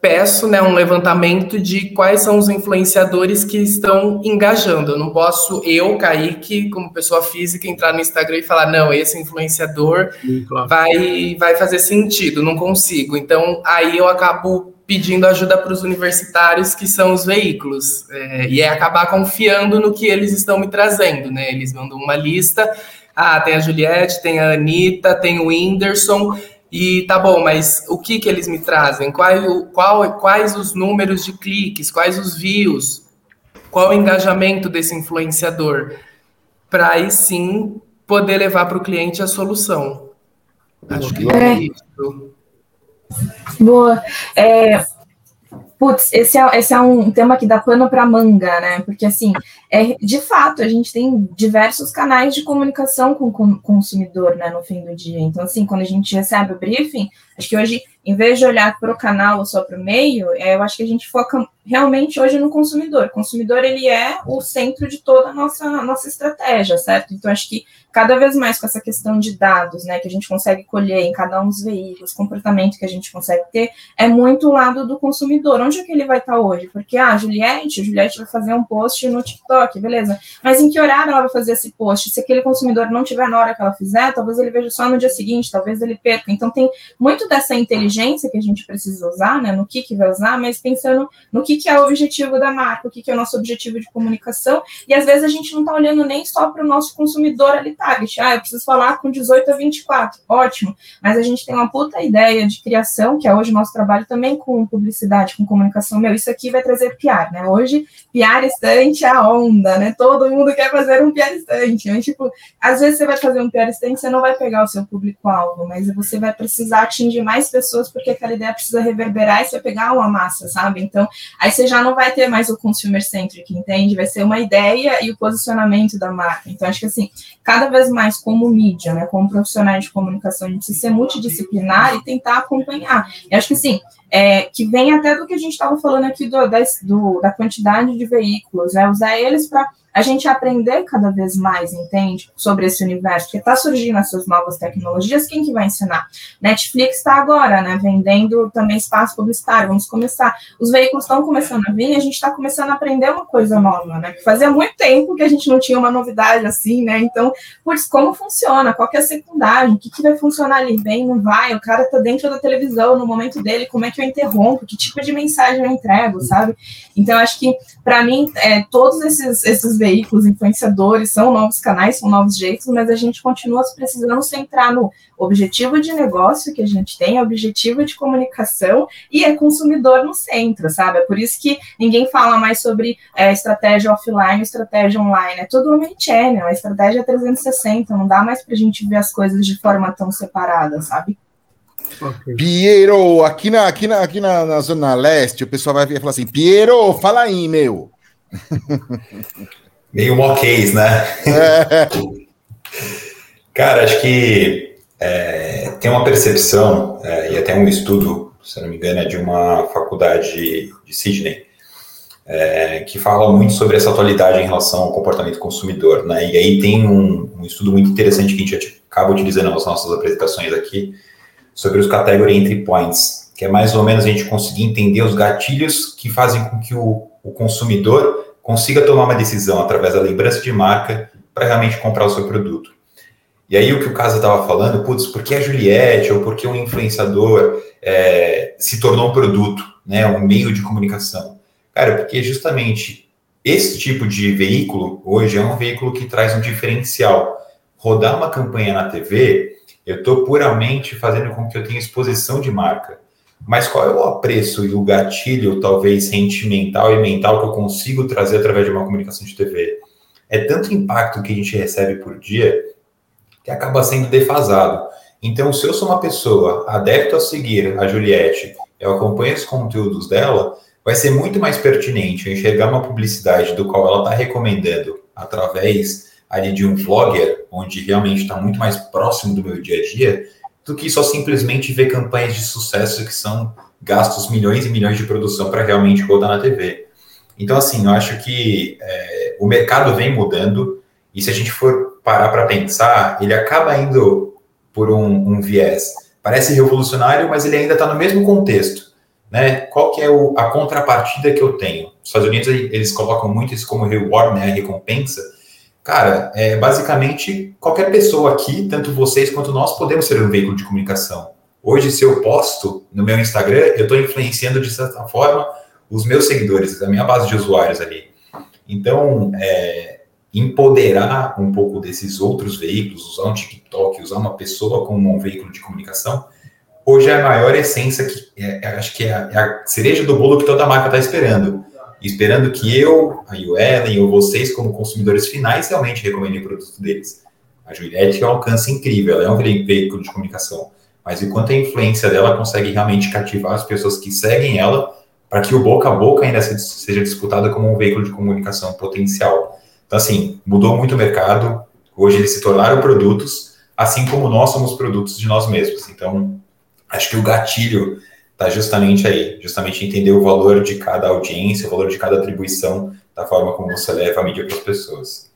peço né, um levantamento de quais são os influenciadores que estão engajando. Eu não posso, eu, Kaique, como pessoa física, entrar no Instagram e falar, não, esse influenciador Sim, claro. vai, vai fazer sentido, não consigo. Então, aí eu acabo pedindo ajuda para os universitários, que são os veículos, é, e é acabar confiando no que eles estão me trazendo, né? Eles mandam uma lista, ah, tem a Juliette, tem a Anitta, tem o Whindersson, e tá bom, mas o que que eles me trazem? Qual, qual, quais os números de cliques? Quais os views? Qual o engajamento desse influenciador? Para aí sim poder levar para o cliente a solução. Acho que é, é isso. Boa. É, Putz, esse é, esse é um tema que dá pano para manga, né? Porque, assim, é, de fato, a gente tem diversos canais de comunicação com o consumidor, né, no fim do dia. Então, assim, quando a gente recebe o briefing, acho que hoje, em vez de olhar para o canal ou só para o meio, é, eu acho que a gente foca realmente hoje no consumidor. O consumidor, ele é o centro de toda a nossa, nossa estratégia, certo? Então, acho que cada vez mais com essa questão de dados, né, que a gente consegue colher em cada um dos veículos, comportamento que a gente consegue ter, é muito o lado do consumidor. Onde é que ele vai estar hoje? Porque, ah, Juliette, Juliette vai fazer um post no TikTok, beleza. Mas em que horário ela vai fazer esse post? Se aquele consumidor não tiver na hora que ela fizer, talvez ele veja só no dia seguinte, talvez ele perca. Então, tem muito dessa inteligência que a gente precisa usar, né, no que que vai usar, mas pensando no que que é o objetivo da marca, o que que é o nosso objetivo de comunicação, e às vezes a gente não está olhando nem só para o nosso consumidor ali target. Ah, eu preciso falar com 18 a 24, ótimo. Mas a gente tem uma puta ideia de criação, que é hoje o nosso trabalho também com publicidade, com comunicação. Meu, isso aqui vai trazer PR, né? Hoje, PR estante a onda, né? Todo mundo quer fazer um PR estante. Mas, tipo, às vezes você vai fazer um PR estante, você não vai pegar o seu público-alvo, mas você vai precisar atingir mais pessoas, porque aquela ideia precisa reverberar e você pegar uma massa, sabe? Então, aí você já não vai ter mais o consumer centric, entende? Vai ser uma ideia e o posicionamento da marca. Então, acho que assim, cada vez mais como mídia, né, como profissionais de comunicação, a gente precisa ser multidisciplinar e tentar acompanhar. E acho que assim, é, que vem até do que a gente estava falando aqui do, da, do, da quantidade de veículos, né, usar eles para a gente aprender cada vez mais, entende? Sobre esse universo, porque está surgindo essas novas tecnologias, quem que vai ensinar? Netflix está agora, né, vendendo também espaço publicitário, vamos começar. Os veículos estão começando a vir e a gente está começando a aprender uma coisa nova, né? Fazia muito tempo que a gente não tinha uma novidade assim, né? Então, putz, como funciona? Qual que é a secundária? O que, que vai funcionar ali? Bem, não vai? O cara está dentro da televisão no momento dele, como é que eu interrompo? Que tipo de mensagem eu entrego, sabe? Então, acho que, para mim, é, todos esses, esses veículos influenciadores, são novos canais, são novos jeitos, mas a gente continua precisando centrar no objetivo de negócio que a gente tem, objetivo de comunicação e é consumidor no centro, sabe? É por isso que ninguém fala mais sobre é, estratégia offline, estratégia online, é tudo omnichannel, a estratégia é 360, não dá mais para a gente ver as coisas de forma tão separada, sabe? Okay. Piero, aqui, na, aqui, na, aqui na, na Zona Leste, o pessoal vai falar assim: Piero, fala aí, meu. [laughs] Meio moquês, né? É. [laughs] Cara, acho que é, tem uma percepção, é, e até um estudo, se não me engano, é de uma faculdade de Sydney, é, que fala muito sobre essa atualidade em relação ao comportamento consumidor. Né? E aí tem um, um estudo muito interessante que a gente acaba utilizando nas nossas apresentações aqui, sobre os category entry points, que é mais ou menos a gente conseguir entender os gatilhos que fazem com que o, o consumidor consiga tomar uma decisão através da lembrança de marca para realmente comprar o seu produto. E aí o que o Casa estava falando, putz, por que a Juliette ou por que um influenciador é, se tornou um produto, né, um meio de comunicação? Cara, porque justamente esse tipo de veículo hoje é um veículo que traz um diferencial. Rodar uma campanha na TV, eu estou puramente fazendo com que eu tenha exposição de marca. Mas qual é o apreço e o gatilho, talvez sentimental e mental, que eu consigo trazer através de uma comunicação de TV? É tanto impacto que a gente recebe por dia que acaba sendo defasado. Então, se eu sou uma pessoa adepto a seguir a Juliette, eu acompanho os conteúdos dela, vai ser muito mais pertinente eu enxergar uma publicidade do qual ela está recomendando através ali de um vlogger, onde realmente está muito mais próximo do meu dia a dia, do que só simplesmente ver campanhas de sucesso que são gastos milhões e milhões de produção para realmente rodar na TV. Então, assim, eu acho que é, o mercado vem mudando e se a gente for parar para pensar, ele acaba indo por um, um, viés. Parece revolucionário, mas ele ainda está no mesmo contexto. Né? Qual que é o, a contrapartida que eu tenho? Os Estados Unidos, eles colocam muito isso como reward, né? a recompensa, Cara, é, basicamente, qualquer pessoa aqui, tanto vocês quanto nós, podemos ser um veículo de comunicação. Hoje, se eu posto no meu Instagram, eu estou influenciando, de certa forma, os meus seguidores, a minha base de usuários ali. Então, é, empoderar um pouco desses outros veículos, usar um TikTok, usar uma pessoa como um veículo de comunicação, hoje é a maior essência que é, é acho que é a, é a cereja do bolo que toda marca está esperando esperando que eu, a Ellen ou vocês, como consumidores finais, realmente recomendem o produto deles. A Juliette é um alcance incrível, ela é um veículo de comunicação, mas enquanto a influência dela consegue realmente cativar as pessoas que seguem ela para que o boca a boca ainda seja disputado como um veículo de comunicação potencial. Então, assim, mudou muito o mercado, hoje eles se tornaram produtos, assim como nós somos produtos de nós mesmos. Então, acho que o gatilho está justamente aí, justamente entender o valor de cada audiência, o valor de cada atribuição, da forma como você leva a mídia para as pessoas.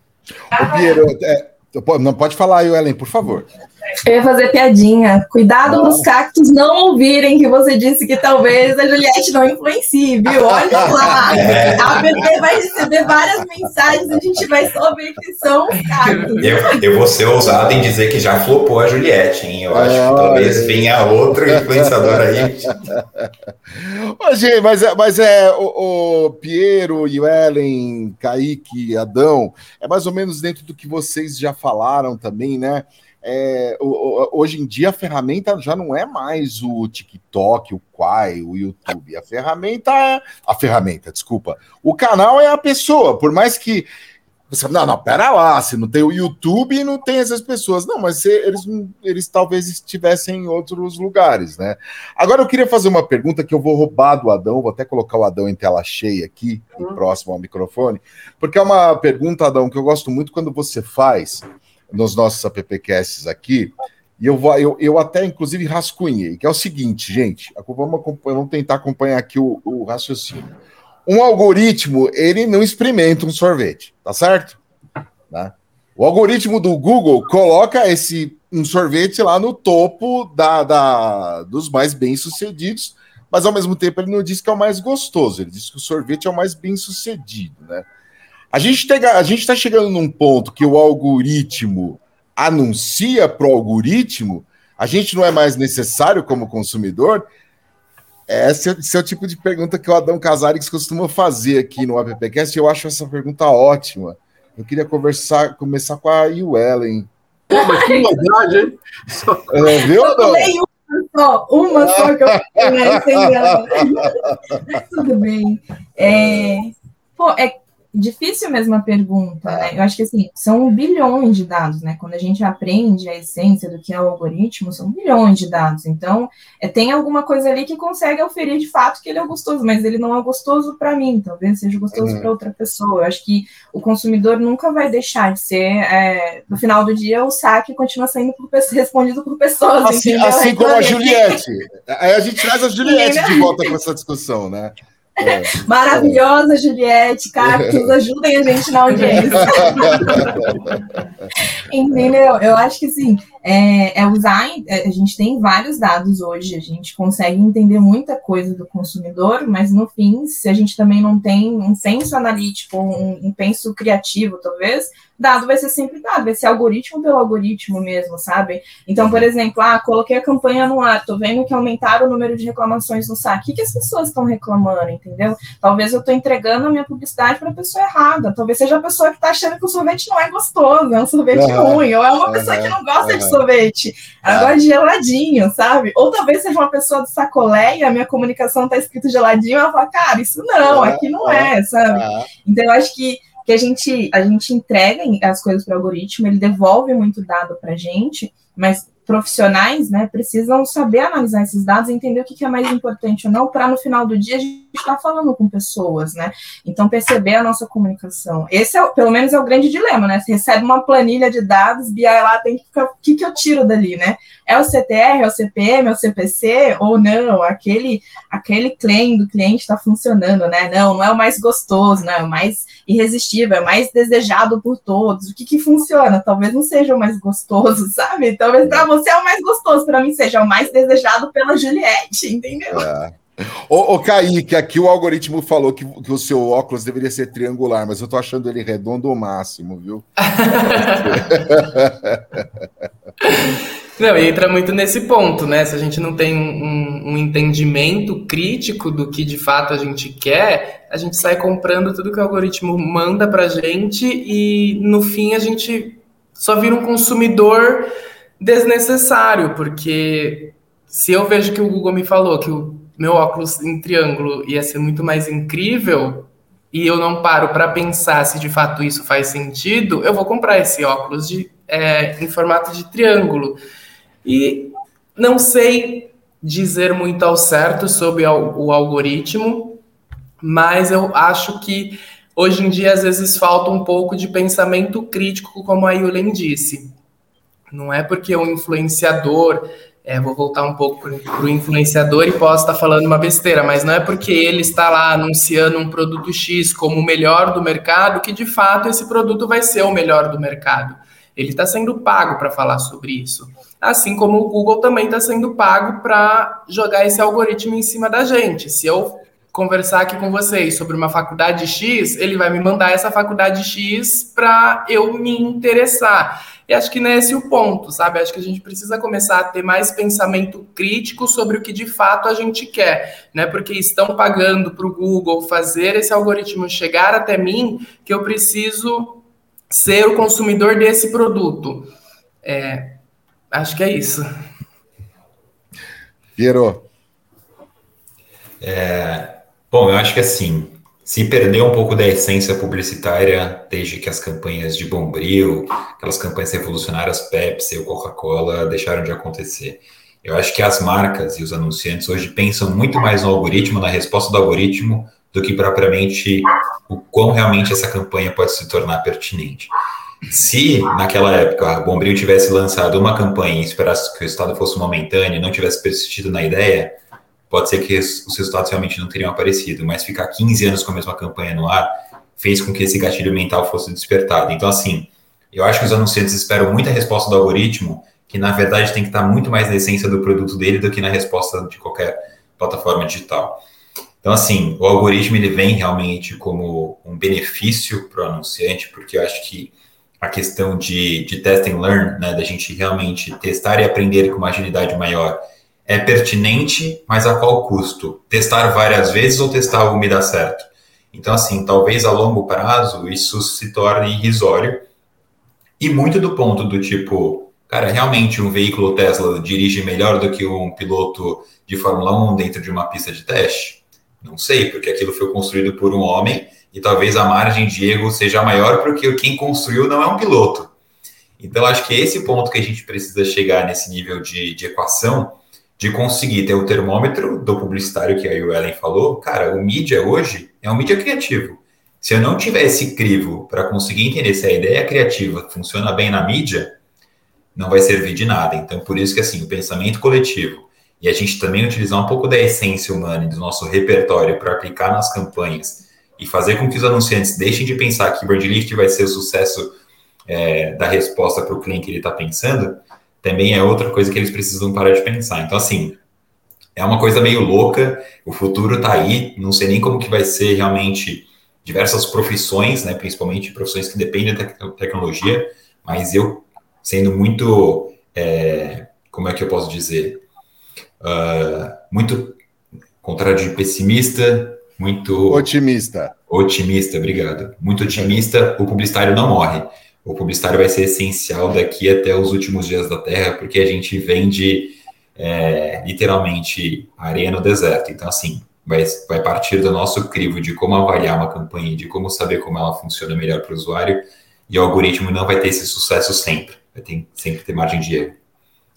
Ô, Piero, é, não pode falar aí, Ellen, por favor. Eu ia fazer piadinha. Cuidado para os cactos não ouvirem que você disse que talvez a Juliette não influencie, viu? Olha lá. É. [laughs] A BP vai receber várias mensagens e a gente vai só ver que são os cactos. Eu, eu vou ser ousado em dizer que já flopou a Juliette, hein? Eu acho que talvez venha outro influenciador aí. [laughs] Mas, gente, mas, é, mas é o, o Piero, o Ellen, Kaique, Adão, é mais ou menos dentro do que vocês já falaram também, né? É, hoje em dia a ferramenta já não é mais o TikTok, o Quai, o YouTube. A ferramenta é. A ferramenta, desculpa. O canal é a pessoa. Por mais que. Você, não, não, pera lá, se não tem o YouTube não tem essas pessoas. Não, mas se, eles, eles talvez estivessem em outros lugares, né? Agora eu queria fazer uma pergunta que eu vou roubar do Adão, vou até colocar o Adão em tela cheia aqui, uhum. próximo ao microfone, porque é uma pergunta, Adão, que eu gosto muito quando você faz nos nossos appcasts aqui, e eu, vou, eu, eu até, inclusive, rascunhei, que é o seguinte, gente, vamos, vamos tentar acompanhar aqui o, o raciocínio. Um algoritmo, ele não experimenta um sorvete, tá certo? Né? O algoritmo do Google coloca esse um sorvete lá no topo da, da, dos mais bem-sucedidos, mas ao mesmo tempo ele não diz que é o mais gostoso, ele diz que o sorvete é o mais bem-sucedido, né? A gente está chegando num ponto que o algoritmo anuncia para o algoritmo, a gente não é mais necessário como consumidor. Esse é, esse é o tipo de pergunta que o Adão Casares costuma fazer aqui no AppCast. Eu acho essa pergunta ótima. Eu queria conversar, começar com a Yuellen. Mas que maldade, hein? Só... É, viu, Adão? Só, uma só que eu né, [laughs] Tudo bem. É, pô, é difícil mesmo a pergunta, né? Eu acho que assim, são bilhões de dados, né? Quando a gente aprende a essência do que é o algoritmo, são bilhões de dados. Então, é, tem alguma coisa ali que consegue oferir de fato que ele é gostoso, mas ele não é gostoso para mim, talvez seja gostoso uhum. para outra pessoa. Eu acho que o consumidor nunca vai deixar de ser, é, no final do dia, o saque continua sendo por, [laughs] respondido por pessoas. Assim, assim como a Juliette. Aí a gente traz a Juliette de volta para essa discussão, né? É. Maravilhosa, Juliette, cactos, [laughs] ajudem a gente na audiência. [laughs] Entendeu? Eu acho que sim. É, é usar. É, a gente tem vários dados hoje, a gente consegue entender muita coisa do consumidor, mas no fim, se a gente também não tem um senso analítico, um, um penso criativo, talvez, dado vai ser sempre dado, vai ser algoritmo pelo algoritmo mesmo, sabe? Então, por exemplo, ah, coloquei a campanha no ar, tô vendo que aumentaram o número de reclamações no saque. O que, que as pessoas estão reclamando, entendeu? Talvez eu tô entregando a minha publicidade para a pessoa errada. Talvez seja a pessoa que está achando que o sorvete não é gostoso, é um sorvete uhum. ruim, ou é uma pessoa uhum. que não gosta uhum. de sorvete, ela é. gosta de geladinho, sabe? Ou talvez seja uma pessoa do sacolé e a minha comunicação tá escrito geladinho, ela fala, cara, isso não, aqui não é, sabe? Então, eu acho que que a gente, a gente entrega as coisas para o algoritmo, ele devolve muito dado para a gente, mas profissionais né, precisam saber analisar esses dados e entender o que, que é mais importante ou não, para no final do dia a gente estar tá falando com pessoas, né? Então, perceber a nossa comunicação. Esse, é, pelo menos, é o grande dilema, né? Você recebe uma planilha de dados, BI lá tem que ficar, o que, que eu tiro dali, né? É o CTR, é o CPM, é o CPC, ou não? Aquele, aquele claim do cliente está funcionando, né? Não, não é o mais gostoso, não é o mais irresistível, é o mais desejado por todos. O que, que funciona? Talvez não seja o mais gostoso, [laughs] sabe? Talvez para você você é o mais gostoso, para mim seja o mais desejado pela Juliette, entendeu? É. Ô, ô Kaique, aqui o algoritmo falou que, que o seu óculos deveria ser triangular, mas eu tô achando ele redondo ao máximo, viu? [laughs] Não, e entra muito nesse ponto, né? Se a gente não tem um, um, entendimento crítico do que de fato a gente quer, a gente sai comprando tudo que o algoritmo manda pra gente e no fim a gente só vira um consumidor desnecessário, porque se eu vejo que o Google me falou que o meu óculos em triângulo ia ser muito mais incrível e eu não paro para pensar se de fato isso faz sentido, eu vou comprar esse óculos de, é, em formato de triângulo. E não sei dizer muito ao certo sobre o algoritmo, mas eu acho que hoje em dia às vezes falta um pouco de pensamento crítico, como a Yulen disse. Não é porque o influenciador, é, vou voltar um pouco para o influenciador e posso estar falando uma besteira, mas não é porque ele está lá anunciando um produto X como o melhor do mercado que de fato esse produto vai ser o melhor do mercado. Ele está sendo pago para falar sobre isso. Assim como o Google também está sendo pago para jogar esse algoritmo em cima da gente. Se eu conversar aqui com vocês sobre uma faculdade X, ele vai me mandar essa faculdade X para eu me interessar. E acho que não é esse o ponto, sabe? Acho que a gente precisa começar a ter mais pensamento crítico sobre o que de fato a gente quer, né? Porque estão pagando para o Google fazer esse algoritmo chegar até mim, que eu preciso ser o consumidor desse produto. É, acho que é isso. Piero. É, Bom, eu acho que assim, se perdeu um pouco da essência publicitária desde que as campanhas de Bombril, aquelas campanhas revolucionárias Pepsi ou Coca-Cola deixaram de acontecer. Eu acho que as marcas e os anunciantes hoje pensam muito mais no algoritmo, na resposta do algoritmo, do que propriamente o quão realmente essa campanha pode se tornar pertinente. Se naquela época a Bombril tivesse lançado uma campanha e esperasse que o resultado fosse momentâneo e não tivesse persistido na ideia, pode ser que os resultados realmente não teriam aparecido, mas ficar 15 anos com a mesma campanha no ar fez com que esse gatilho mental fosse despertado. Então, assim, eu acho que os anunciantes esperam muita resposta do algoritmo, que na verdade tem que estar muito mais na essência do produto dele do que na resposta de qualquer plataforma digital. Então, assim, o algoritmo ele vem realmente como um benefício para o anunciante, porque eu acho que a questão de, de test and learn, né, da gente realmente testar e aprender com uma agilidade maior, é pertinente, mas a qual custo? Testar várias vezes ou testar algo me dá certo? Então, assim, talvez a longo prazo isso se torne irrisório. E muito do ponto do tipo, cara, realmente um veículo Tesla dirige melhor do que um piloto de Fórmula 1 dentro de uma pista de teste? Não sei, porque aquilo foi construído por um homem e talvez a margem de erro seja maior porque quem construiu não é um piloto. Então, acho que é esse ponto que a gente precisa chegar nesse nível de, de equação de conseguir ter o termômetro do publicitário que aí o Ellen falou, cara, o mídia hoje é um mídia criativo. Se eu não tiver esse crivo para conseguir entender se a ideia criativa funciona bem na mídia, não vai servir de nada. Então, por isso que assim, o pensamento coletivo e a gente também utilizar um pouco da essência humana e do nosso repertório para aplicar nas campanhas e fazer com que os anunciantes deixem de pensar que Brand Lift vai ser o sucesso é, da resposta para o cliente que ele está pensando, também é outra coisa que eles precisam parar de pensar. Então, assim, é uma coisa meio louca, o futuro está aí, não sei nem como que vai ser realmente diversas profissões, né, principalmente profissões que dependem da tecnologia, mas eu, sendo muito, é, como é que eu posso dizer, uh, muito, contrário de pessimista, muito... Otimista. Otimista, obrigado. Muito otimista, o publicitário não morre o publicitário vai ser essencial daqui até os últimos dias da Terra, porque a gente vende é, literalmente areia no deserto. Então, assim, vai, vai partir do nosso crivo de como avaliar uma campanha, de como saber como ela funciona melhor para o usuário, e o algoritmo não vai ter esse sucesso sempre, vai ter, sempre ter margem de erro.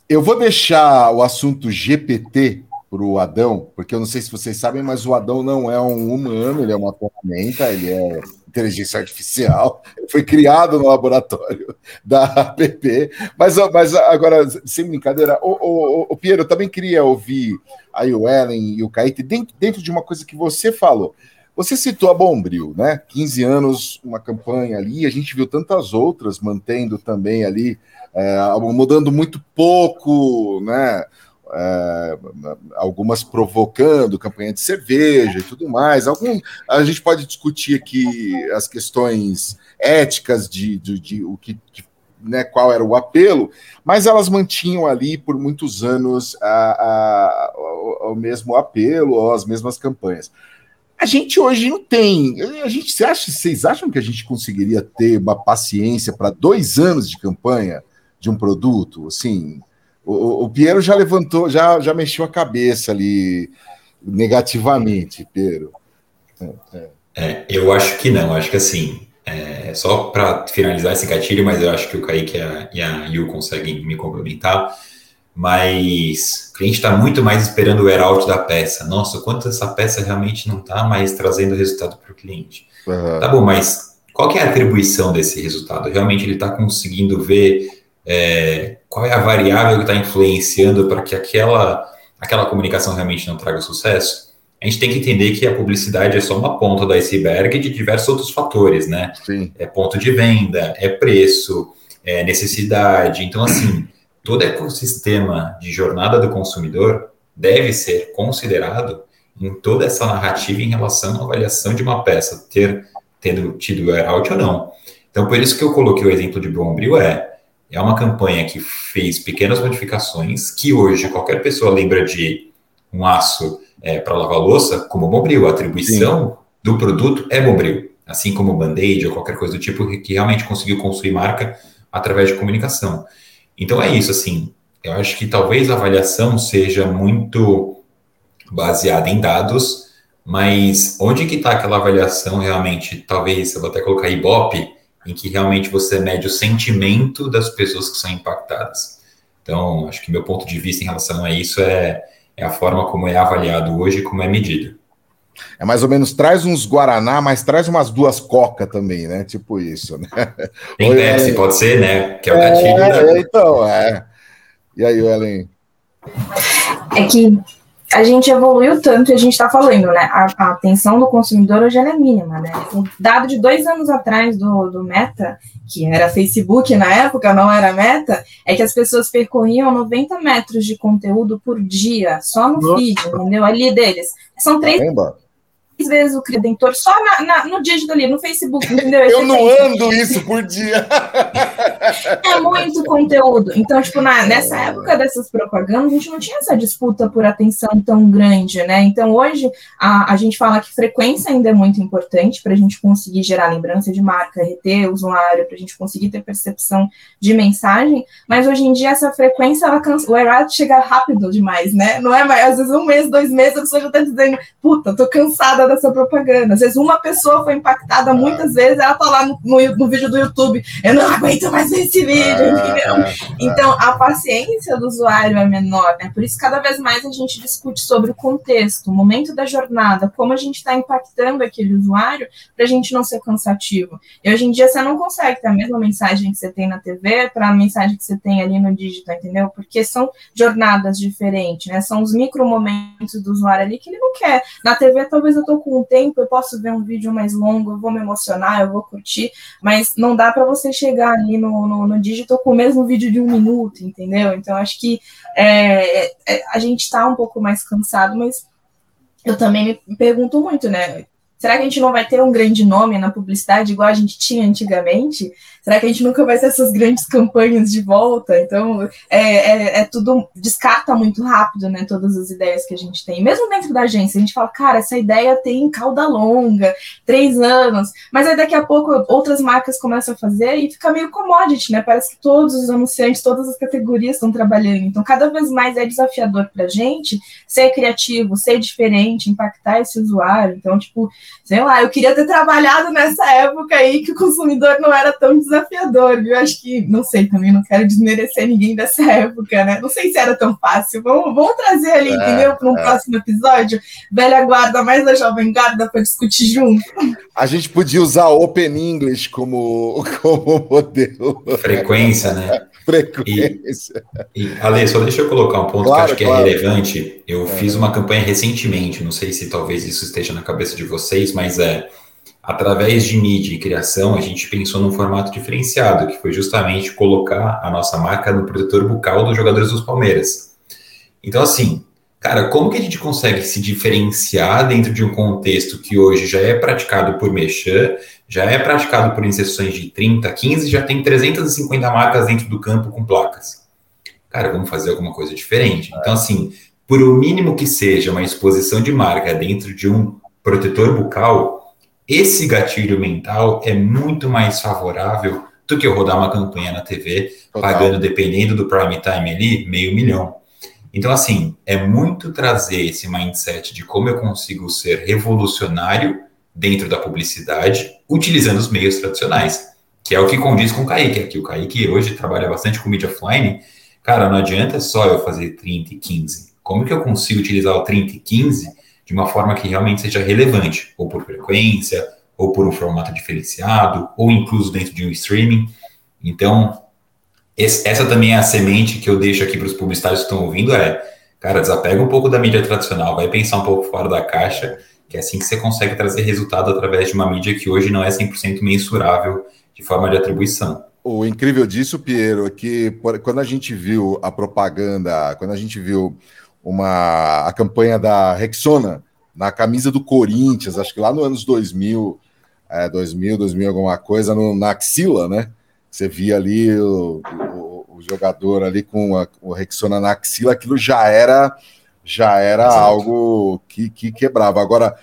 Eu vou deixar o assunto GPT para o Adão, porque eu não sei se vocês sabem, mas o Adão não é um humano, ele é uma ferramenta, ele é inteligência artificial, foi criado no laboratório da APP. Mas, mas agora, sem brincadeira, o, o, o Piero, eu também queria ouvir a Ellen e o Kaique dentro, dentro de uma coisa que você falou. Você citou a Bombril, né? 15 anos, uma campanha ali, a gente viu tantas outras mantendo também ali, é, mudando muito pouco, né? É, algumas provocando campanha de cerveja e tudo mais. Algum, a gente pode discutir aqui as questões éticas de, de, de o que, de, né, qual era o apelo, mas elas mantinham ali por muitos anos a, a, o, o mesmo apelo as mesmas campanhas. A gente hoje não tem. A gente, você acha, vocês acham que a gente conseguiria ter uma paciência para dois anos de campanha de um produto? Assim, o, o Piero já levantou, já, já mexeu a cabeça ali negativamente, Piero. É, é. É, eu acho que não, acho que assim, é, só para finalizar esse gatilho, mas eu acho que o Kaique e a, e a Yu conseguem me complementar. mas o cliente está muito mais esperando o out da peça. Nossa, quanto essa peça realmente não está mais trazendo resultado para o cliente. Uhum. Tá bom, mas qual é a atribuição desse resultado? Realmente ele está conseguindo ver é, qual é a variável que está influenciando para que aquela, aquela comunicação realmente não traga sucesso? A gente tem que entender que a publicidade é só uma ponta do iceberg de diversos outros fatores, né? Sim. É ponto de venda, é preço, é necessidade. Então, assim, todo ecossistema de jornada do consumidor deve ser considerado em toda essa narrativa em relação à avaliação de uma peça, ter tendo tido wear out ou não. Então, por isso que eu coloquei o exemplo de Bombril é é uma campanha que fez pequenas modificações, que hoje qualquer pessoa lembra de um aço é, para lavar louça como Bombril. A atribuição Sim. do produto é Bombril, assim como Band-Aid ou qualquer coisa do tipo que realmente conseguiu construir marca através de comunicação. Então é isso, assim, eu acho que talvez a avaliação seja muito baseada em dados, mas onde que está aquela avaliação realmente, talvez, eu vou até colocar Ibope, em que realmente você mede o sentimento das pessoas que são impactadas. Então, acho que meu ponto de vista em relação a isso é, é a forma como é avaliado hoje e como é medido. É mais ou menos, traz uns Guaraná, mas traz umas duas Coca também, né? Tipo isso, né? [laughs] Tem Oi, Pepsi, Ellen. pode ser, né? Que é o gatilho. É, da... então, é. E aí, Ellen? É que a gente evoluiu tanto e a gente está falando, né? A, a, atenção do consumidor hoje é mínima, né? O dado de dois anos atrás do, do Meta, que era Facebook na época, não era Meta, é que as pessoas percorriam 90 metros de conteúdo por dia, só no Nossa. feed, entendeu? Ali deles. São três. Caramba vezes o Credentor só na, na, no dígito ali, no Facebook, entendeu? Eu não ando isso por dia. [laughs] É muito conteúdo. Então, tipo, na, nessa época dessas propagandas, a gente não tinha essa disputa por atenção tão grande, né? Então, hoje, a, a gente fala que frequência ainda é muito importante para a gente conseguir gerar lembrança de marca, reter o usuário, para a gente conseguir ter percepção de mensagem, mas hoje em dia essa frequência, ela cansa, o errado chega rápido demais, né? Não é mais, às vezes um mês, dois meses, a pessoa já está dizendo, puta, tô cansada dessa propaganda. Às vezes uma pessoa foi impactada, muitas vezes ela tá lá no, no, no, vídeo do YouTube, eu não aguento mais ver esse vídeo, ah, entendeu? Ah, então a paciência do usuário é menor, né? Por isso cada vez mais a gente discute sobre o contexto, o momento da jornada, como a gente está impactando aquele usuário para a gente não ser cansativo. E hoje em dia você não consegue ter a mesma mensagem que você tem na TV para a mensagem que você tem ali no digital, entendeu? Porque são jornadas diferentes, né? São os micro momentos do usuário ali que ele não quer. Na TV talvez eu tô com um tempo, eu posso ver um vídeo mais longo, eu vou me emocionar, eu vou curtir, mas não dá para você chegar ali no, no, no digital com o mesmo vídeo de um minuto, entendeu? Então, acho que é, é, a gente está um pouco mais cansado, mas eu também me pergunto muito, né? Será que a gente não vai ter um grande nome na publicidade igual a gente tinha antigamente? Será que a gente nunca vai ter essas grandes campanhas de volta? Então, é, é, é, tudo, descarta muito rápido, né, todas as ideias que a gente tem. Mesmo dentro da agência, a gente fala, cara, essa ideia tem cauda longa, três anos, mas aí daqui a pouco outras marcas começam a fazer e fica meio commodity, né? Parece que todos os anunciantes, todas as categorias estão trabalhando. Então, cada vez mais é desafiador para a gente ser criativo, ser diferente, impactar esse usuário. Então, tipo, sei lá, eu queria ter trabalhado nessa época aí que o consumidor não era tão desafiador, viu? Acho que, não sei, também não quero desmerecer ninguém dessa época, né? Não sei se era tão fácil. Vamos, vamos trazer ali, é, entendeu? Para um é. próximo episódio, velha guarda mais a jovem guarda para discutir junto. A gente podia usar Open English como, [laughs] como modelo. Frequência, né? Frequência. E, e Ale, só deixa eu colocar um ponto claro, que acho que é claro. é relevante. Eu é. fiz uma campanha recentemente, não sei se talvez isso esteja na cabeça de vocês, mas é através de mídia e criação, a gente pensou num formato diferenciado, que foi justamente colocar a nossa marca no protetor bucal dos jogadores dos Palmeiras. Então, assim, cara, como que a gente consegue se diferenciar dentro de um contexto que hoje já é praticado por Mechan, já é praticado por inserções de 30, 15, já tem 350 marcas dentro do campo com placas. Cara, vamos fazer alguma coisa diferente. Então, assim, por o mínimo que seja uma exposição de marca dentro de um protetor bucal, esse gatilho mental é muito mais favorável do que eu rodar uma campanha na TV, Total. pagando, dependendo do prime time ali, meio milhão. Então, assim, é muito trazer esse mindset de como eu consigo ser revolucionário dentro da publicidade, utilizando os meios tradicionais, que é o que condiz com o Kaique aqui. O Kaique hoje trabalha bastante com mídia offline. cara, não adianta só eu fazer 30 e 15. Como que eu consigo utilizar o 30 e 15 de uma forma que realmente seja relevante, ou por frequência, ou por um formato diferenciado, ou incluso dentro de um streaming. Então, esse, essa também é a semente que eu deixo aqui para os publicitários que estão ouvindo, é, cara, desapega um pouco da mídia tradicional, vai pensar um pouco fora da caixa, que é assim que você consegue trazer resultado através de uma mídia que hoje não é 100% mensurável de forma de atribuição. O incrível disso, Piero, é que quando a gente viu a propaganda, quando a gente viu uma a campanha da Rexona na camisa do Corinthians, acho que lá no anos 2000, é, 2000, 2000 alguma coisa, no, na axila, né? Você via ali o, o, o jogador ali com a, o Rexona na axila, aquilo já era já era Exato. algo que, que quebrava. Agora,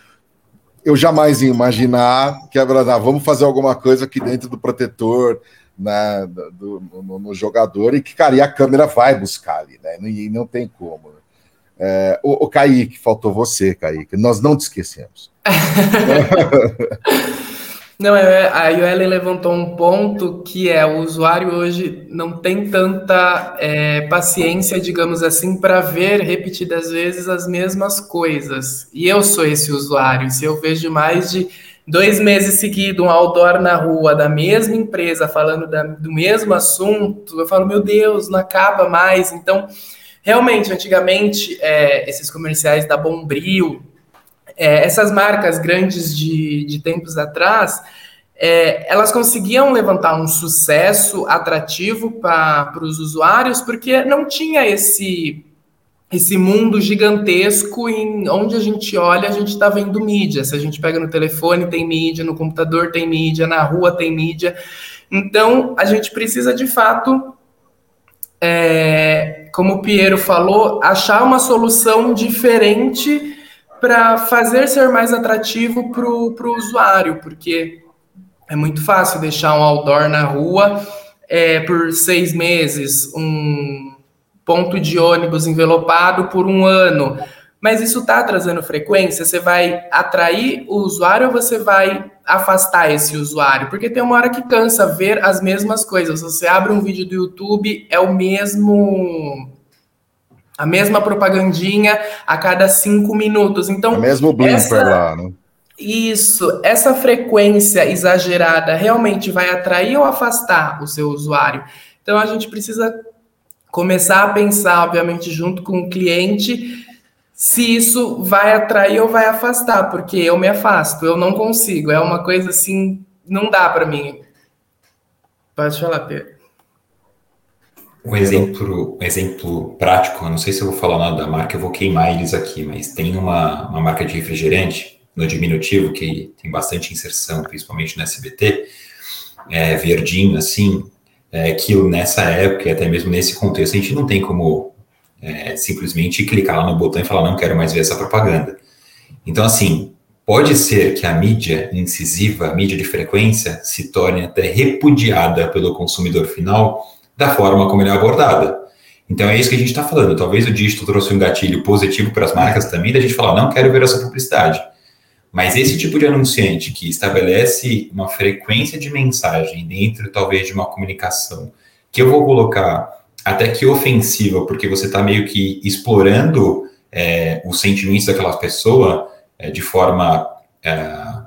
eu jamais ia imaginar que ah, vamos fazer alguma coisa aqui dentro do protetor, né, do, no, no, jogador, e que, cara, e a câmera vai buscar ali, né? E não tem como. Né? É, o, o Kaique, faltou você, Kaique. Nós não te esquecemos. [laughs] Não, é, a Ellen levantou um ponto que é o usuário hoje não tem tanta é, paciência, digamos assim, para ver repetidas vezes as mesmas coisas. E eu sou esse usuário. Se eu vejo mais de dois meses seguidos um outdoor na rua da mesma empresa falando da, do mesmo assunto, eu falo, meu Deus, não acaba mais. Então, realmente, antigamente, é, esses comerciais da Bombril, é, essas marcas grandes de, de tempos atrás, é, elas conseguiam levantar um sucesso atrativo para os usuários, porque não tinha esse esse mundo gigantesco em onde a gente olha, a gente está vendo mídia. Se a gente pega no telefone, tem mídia, no computador tem mídia, na rua tem mídia. Então, a gente precisa de fato, é, como o Piero falou, achar uma solução diferente para fazer ser mais atrativo para o usuário, porque é muito fácil deixar um outdoor na rua é, por seis meses, um ponto de ônibus envelopado por um ano. Mas isso está trazendo frequência? Você vai atrair o usuário ou você vai afastar esse usuário? Porque tem uma hora que cansa ver as mesmas coisas. Você abre um vídeo do YouTube, é o mesmo a mesma propagandinha a cada cinco minutos. Então, o mesmo blimper essa, lá, né? Isso, essa frequência exagerada realmente vai atrair ou afastar o seu usuário. Então, a gente precisa começar a pensar, obviamente, junto com o cliente, se isso vai atrair ou vai afastar, porque eu me afasto, eu não consigo. É uma coisa assim, não dá para mim. Pode falar, Pedro. Um exemplo, um exemplo prático, eu não sei se eu vou falar nada da marca, eu vou queimar eles aqui, mas tem uma, uma marca de refrigerante, no diminutivo, que tem bastante inserção, principalmente no SBT, é, verdinho, assim, é, que nessa época, e até mesmo nesse contexto, a gente não tem como é, simplesmente clicar lá no botão e falar, não quero mais ver essa propaganda. Então, assim, pode ser que a mídia incisiva, a mídia de frequência, se torne até repudiada pelo consumidor final da forma como ele é abordada. Então é isso que a gente está falando. Talvez o dígito trouxe um gatilho positivo para as marcas também, da gente falar, não quero ver essa publicidade. Mas esse tipo de anunciante que estabelece uma frequência de mensagem dentro, talvez, de uma comunicação, que eu vou colocar até que ofensiva, porque você está meio que explorando é, os sentimentos daquela pessoa é, de forma. É,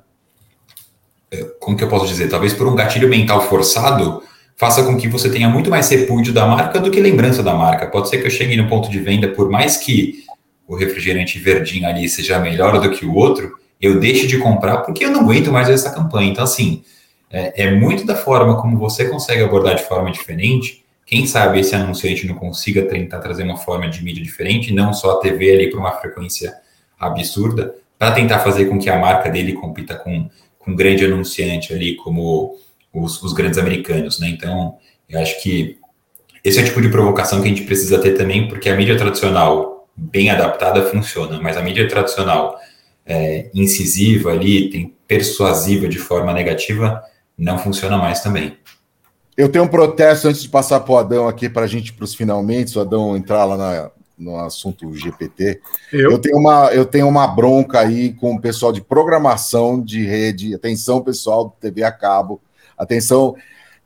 é como que eu posso dizer? Talvez por um gatilho mental forçado, faça com que você tenha muito mais repúdio da marca do que lembrança da marca. Pode ser que eu chegue no ponto de venda, por mais que o refrigerante verdinho ali seja melhor do que o outro, eu deixe de comprar porque eu não aguento mais essa campanha. Então, assim, é, é muito da forma como você consegue abordar de forma diferente. Quem sabe esse anunciante não consiga tentar trazer uma forma de mídia diferente, não só a TV ali para uma frequência absurda, para tentar fazer com que a marca dele compita com, com um grande anunciante ali, como os, os grandes americanos, né? Então, eu acho que esse é o tipo de provocação que a gente precisa ter também, porque a mídia tradicional, bem adaptada, funciona, mas a mídia tradicional é, incisiva ali, tem persuasiva de forma negativa, não funciona mais também. Eu tenho um protesto antes de passar para o Adão aqui, para a gente, para os finalmente, o Adão entrar lá na, no assunto GPT. Eu? eu? tenho uma, eu tenho uma bronca aí com o pessoal de programação de rede. Atenção, pessoal do TV a cabo. Atenção,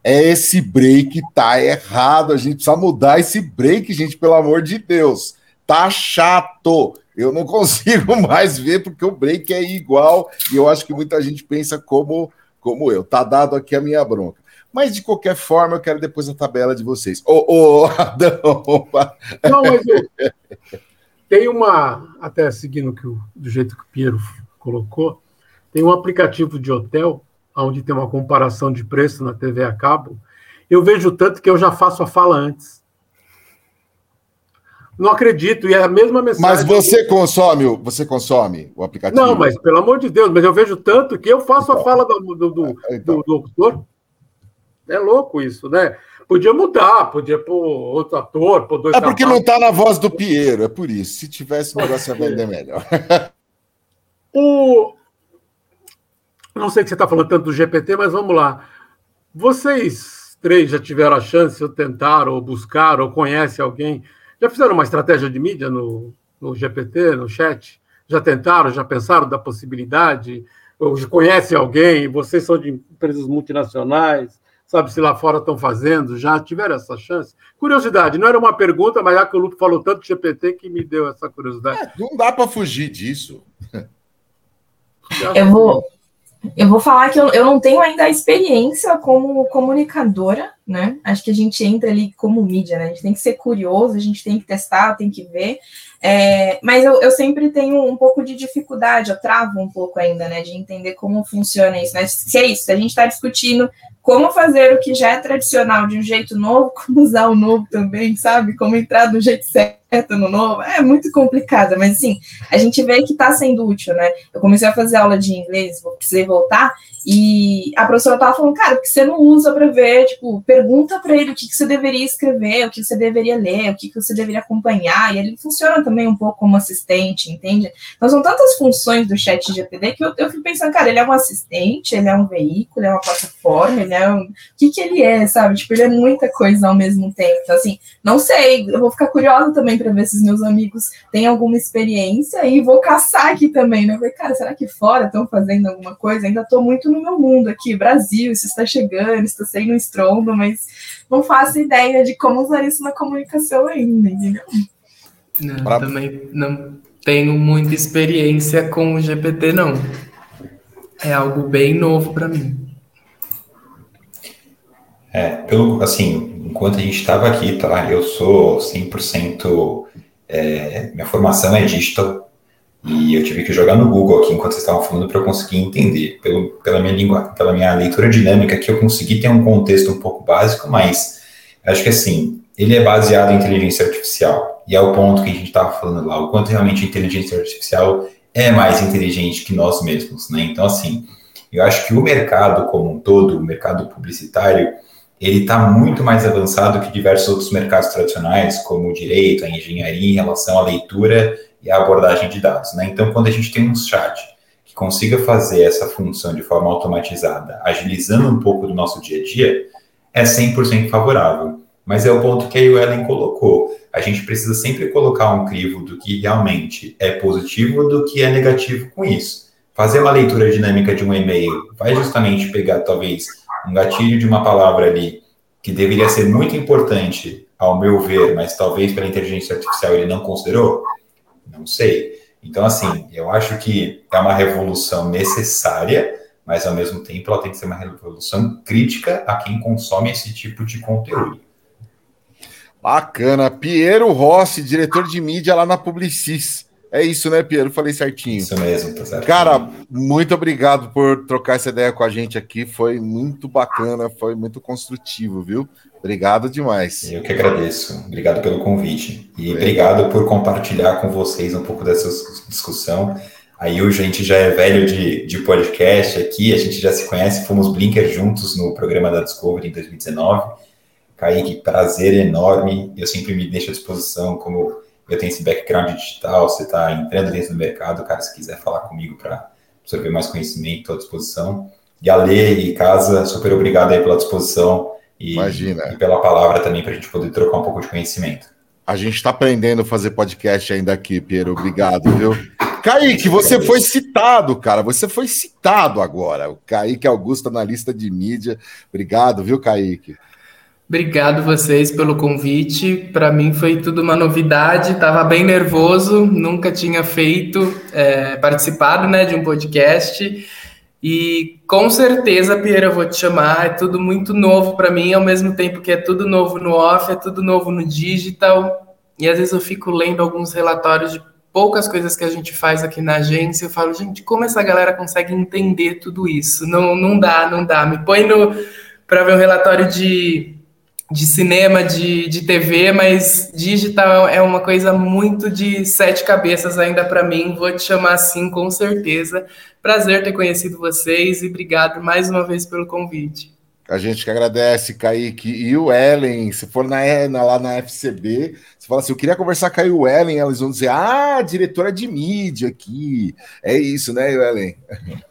é esse break tá errado. A gente precisa mudar esse break, gente, pelo amor de Deus. Tá chato. Eu não [laughs] consigo mais ver porque o break é igual e eu acho que muita gente pensa como, como eu. Tá dado aqui a minha bronca. Mas de qualquer forma, eu quero depois a tabela de vocês. Ô, ô, Adão! Não, mas eu, tem uma, até seguindo que o, do jeito que o Piero colocou, tem um aplicativo de hotel onde tem uma comparação de preço na TV a cabo. Eu vejo tanto que eu já faço a fala antes. Não acredito, e é a mesma mensagem. Mas você consome, você consome o aplicativo? Não, mas pelo amor de Deus, mas eu vejo tanto que eu faço então, a fala do, do, do, então. do locutor. É louco isso, né? Podia mudar, podia pôr outro ator, pôr dois. É porque não está na voz do Piero, é por isso. Se tivesse, o negócio ia vender [laughs] melhor. o... Não sei que você está falando tanto do GPT, mas vamos lá. Vocês três já tiveram a chance, ou tentaram, ou buscaram, ou conhecem alguém já fizeram uma estratégia de mídia no, no GPT, no chat? Já tentaram, já pensaram da possibilidade? Ou conhecem alguém? Vocês são de empresas multinacionais? Sabe se lá fora estão fazendo? Já tiveram essa chance? Curiosidade, não era uma pergunta, mas já que o Lupo falou tanto de GPT que me deu essa curiosidade. É, não dá para fugir disso. Eu vou, eu vou falar que eu, eu não tenho ainda a experiência como comunicadora, né? Acho que a gente entra ali como mídia, né? A gente tem que ser curioso, a gente tem que testar, tem que ver. É, mas eu, eu, sempre tenho um pouco de dificuldade, eu travo um pouco ainda, né? De entender como funciona isso. Né? Se é isso, se a gente está discutindo como fazer o que já é tradicional de um jeito novo, [laughs] como usar o novo também, sabe? Como entrar do jeito certo no novo, é muito complicado, mas assim, a gente vê que está sendo útil, né? Eu comecei a fazer aula de inglês, vou precisei voltar, e a professora tava falando, cara, porque você não usa para ver, tipo, pergunta para ele o que, que você deveria escrever, o que você deveria ler, o que, que você deveria acompanhar, e ele funciona também um pouco como assistente, entende? Então são tantas funções do chat GPD que eu, eu fico pensando, cara, ele é um assistente, ele é um veículo, ele é uma plataforma, ele é um. O que, que ele é, sabe? Tipo, ele é muita coisa ao mesmo tempo. Então, assim, não sei, eu vou ficar curiosa também para ver se os meus amigos têm alguma experiência e vou caçar aqui também, né? Eu falei, cara, será que fora estão fazendo alguma coisa? Ainda estou muito no meu mundo aqui, Brasil, isso está chegando, está sendo um estrondo, mas não faço ideia de como usar isso na comunicação ainda, entendeu? Não, pra... também não tenho muita experiência com o GPT, não. É algo bem novo para mim. É, pelo, assim, enquanto a gente estava aqui, tá? Eu sou 100%. É, minha formação é digital, e eu tive que jogar no Google aqui enquanto vocês estavam falando para eu conseguir entender. Pelo, pela, minha língua, pela minha leitura dinâmica que eu consegui ter um contexto um pouco básico, mas acho que assim, ele é baseado em inteligência artificial. E é o ponto que a gente estava falando lá, o quanto realmente a inteligência artificial é mais inteligente que nós mesmos, né? Então, assim, eu acho que o mercado como um todo, o mercado publicitário, ele está muito mais avançado que diversos outros mercados tradicionais, como o direito, a engenharia, em relação à leitura e a abordagem de dados. Né? Então, quando a gente tem um chat que consiga fazer essa função de forma automatizada, agilizando um pouco do nosso dia a dia, é 100% favorável. Mas é o ponto que a Ellen colocou. A gente precisa sempre colocar um crivo do que realmente é positivo do que é negativo com isso. Fazer uma leitura dinâmica de um e-mail vai justamente pegar, talvez, um gatilho de uma palavra ali que deveria ser muito importante, ao meu ver, mas talvez pela inteligência artificial ele não considerou, não sei. Então, assim, eu acho que é uma revolução necessária, mas ao mesmo tempo ela tem que ser uma revolução crítica a quem consome esse tipo de conteúdo. Bacana. Piero Rossi, diretor de mídia lá na Publicis. É isso, né, Piero? Falei certinho. Isso mesmo, tá certo. Cara, muito obrigado por trocar essa ideia com a gente aqui. Foi muito bacana, foi muito construtivo, viu? Obrigado demais. Eu que agradeço. Obrigado pelo convite. E obrigado por compartilhar com vocês um pouco dessa discussão. Aí o gente já é velho de, de podcast aqui, a gente já se conhece, fomos Blinker juntos no programa da Discovery em 2019. Kaique, prazer enorme. Eu sempre me deixo à disposição como eu tenho esse background digital, você está entrando dentro do mercado, cara, se quiser falar comigo para absorver mais conhecimento, estou à disposição. E a Lê e Casa, super obrigado aí pela disposição e, Imagina. e pela palavra também para a gente poder trocar um pouco de conhecimento. A gente está aprendendo a fazer podcast ainda aqui, Piero. Obrigado, viu? Kaique, você foi citado, cara. Você foi citado agora. O Kaique Augusto na lista de mídia. Obrigado, viu, Kaique? Obrigado vocês pelo convite. Para mim foi tudo uma novidade. Estava bem nervoso, nunca tinha feito, é, participado, né, de um podcast. E com certeza, Pierre, eu vou te chamar. É tudo muito novo para mim, ao mesmo tempo que é tudo novo no off, é tudo novo no digital. E às vezes eu fico lendo alguns relatórios de poucas coisas que a gente faz aqui na agência, eu falo, gente, como essa galera consegue entender tudo isso? Não, não dá, não dá. Me põe no para ver um relatório de, de cinema, de, de TV, mas digital é uma coisa muito de sete cabeças ainda para mim. Vou te chamar assim, com certeza. Prazer ter conhecido vocês e obrigado mais uma vez pelo convite. A gente que agradece, Kaique. E o Ellen, se for na, na, lá na FCB, você fala assim: eu queria conversar com a Ellen, elas vão dizer, ah, diretora de mídia aqui. É isso, né, Ellen?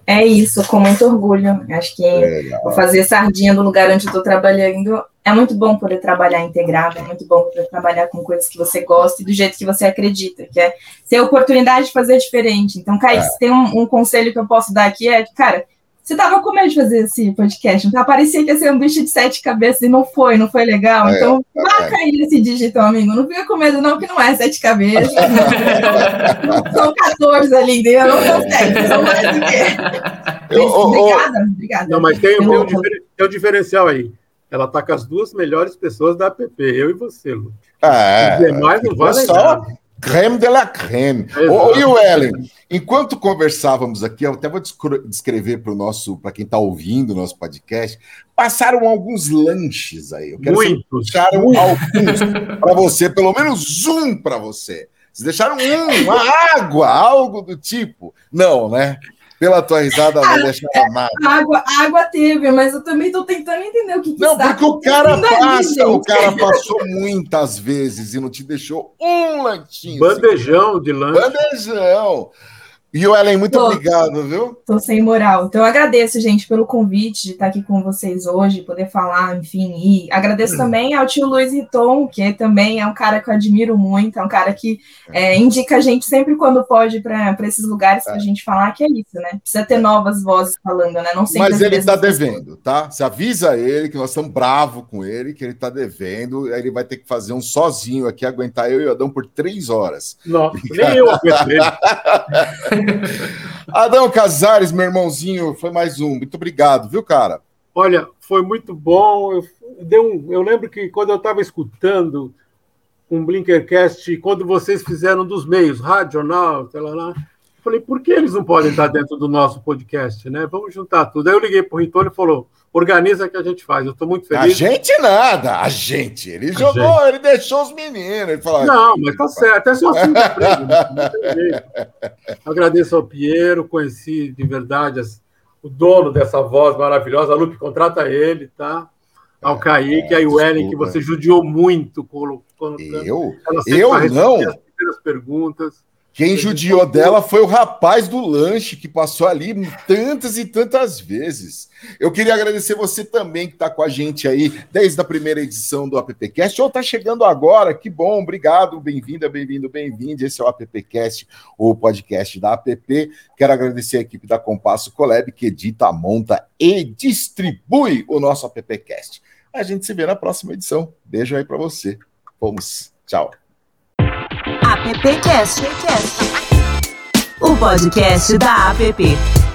É isso, com muito orgulho. Acho que é vou fazer sardinha do lugar onde estou trabalhando. É muito bom poder trabalhar integrado, é muito bom poder trabalhar com coisas que você gosta e do jeito que você acredita, que é ter a oportunidade de fazer diferente. Então, Kaique, é. tem um, um conselho que eu posso dar aqui, é cara, você tava com medo de fazer esse podcast, então parecia que ia ser um bicho de sete cabeças e não foi, não foi legal. É, então, é, marca aí esse dígito, amigo. Não fica com medo, não, que não é sete cabeças. [laughs] são 14 ali, entendeu? Não são sete, são mais do que. obrigada, obrigada. Não, mas tem, tem, um, tem um diferencial aí. Ela tá com as duas melhores pessoas da app, eu e você, Lu. É, Os demais não vale nada. Creme de la creme. Ô, e o Ellen, enquanto conversávamos aqui, eu até vou descrever para o nosso, para quem está ouvindo o nosso podcast, passaram alguns lanches aí. Eu quero muitos, deixaram alguns para você, pelo menos um para você. Vocês deixaram um, uma água, algo do tipo. Não, né? Pela tua risada, não deixa nada. Água, água teve, mas eu também estou tentando entender o que, que Não, porque o cara passa, ali, o cara passou muitas vezes e não te deixou um lanchinho. Bandejão de lanche. Bandejão. E o Ellen, muito tô, obrigado, viu? Tô sem moral. Então, eu agradeço, gente, pelo convite de estar aqui com vocês hoje, poder falar, enfim. E agradeço hum. também ao tio Luiz Riton, que também é um cara que eu admiro muito, é um cara que é, indica a gente sempre quando pode para esses lugares é. para a gente falar, que é isso, né? Precisa ter novas vozes falando, né? Não sempre Mas ele está devendo, tá? Você avisa ele que nós estamos bravos com ele, que ele está devendo, aí ele vai ter que fazer um sozinho aqui, aguentar eu e o Adão por três horas. Não, [laughs] nem eu aguentei. [laughs] [laughs] Adão Casares, meu irmãozinho, foi mais um. Muito obrigado, viu, cara? Olha, foi muito bom. Eu, deu um, eu lembro que quando eu estava escutando um Blinkercast, quando vocês fizeram dos meios, rádio, jornal, sei lá, lá, falei, por que eles não podem estar dentro do nosso podcast, né? Vamos juntar tudo. Aí eu liguei para o Ritor e falou: organiza que a gente faz. Eu estou muito feliz. A gente nada, a gente. Ele a jogou, gente. ele deixou os meninos. Ele falou, não, mas tá certo. Até se eu assim [laughs] Agradeço ao Piero, conheci de verdade as, o dono dessa voz maravilhosa. A Lupe, contrata ele, tá? Ao Kaique, é, aí o Ellen, que você judiou muito colocando. Eu? Eu não. As primeiras perguntas. Quem judiou dela foi o rapaz do lanche que passou ali tantas e tantas vezes. Eu queria agradecer você também que está com a gente aí desde a primeira edição do AppCast, ou está chegando agora, que bom, obrigado, bem-vinda, bem-vindo, bem-vindo. Esse é o AppCast, o podcast da App. Quero agradecer a equipe da Compasso Colab, que edita, monta e distribui o nosso AppCast. A gente se vê na próxima edição. Beijo aí para você. Vamos, tchau. AppCast, o podcast da App.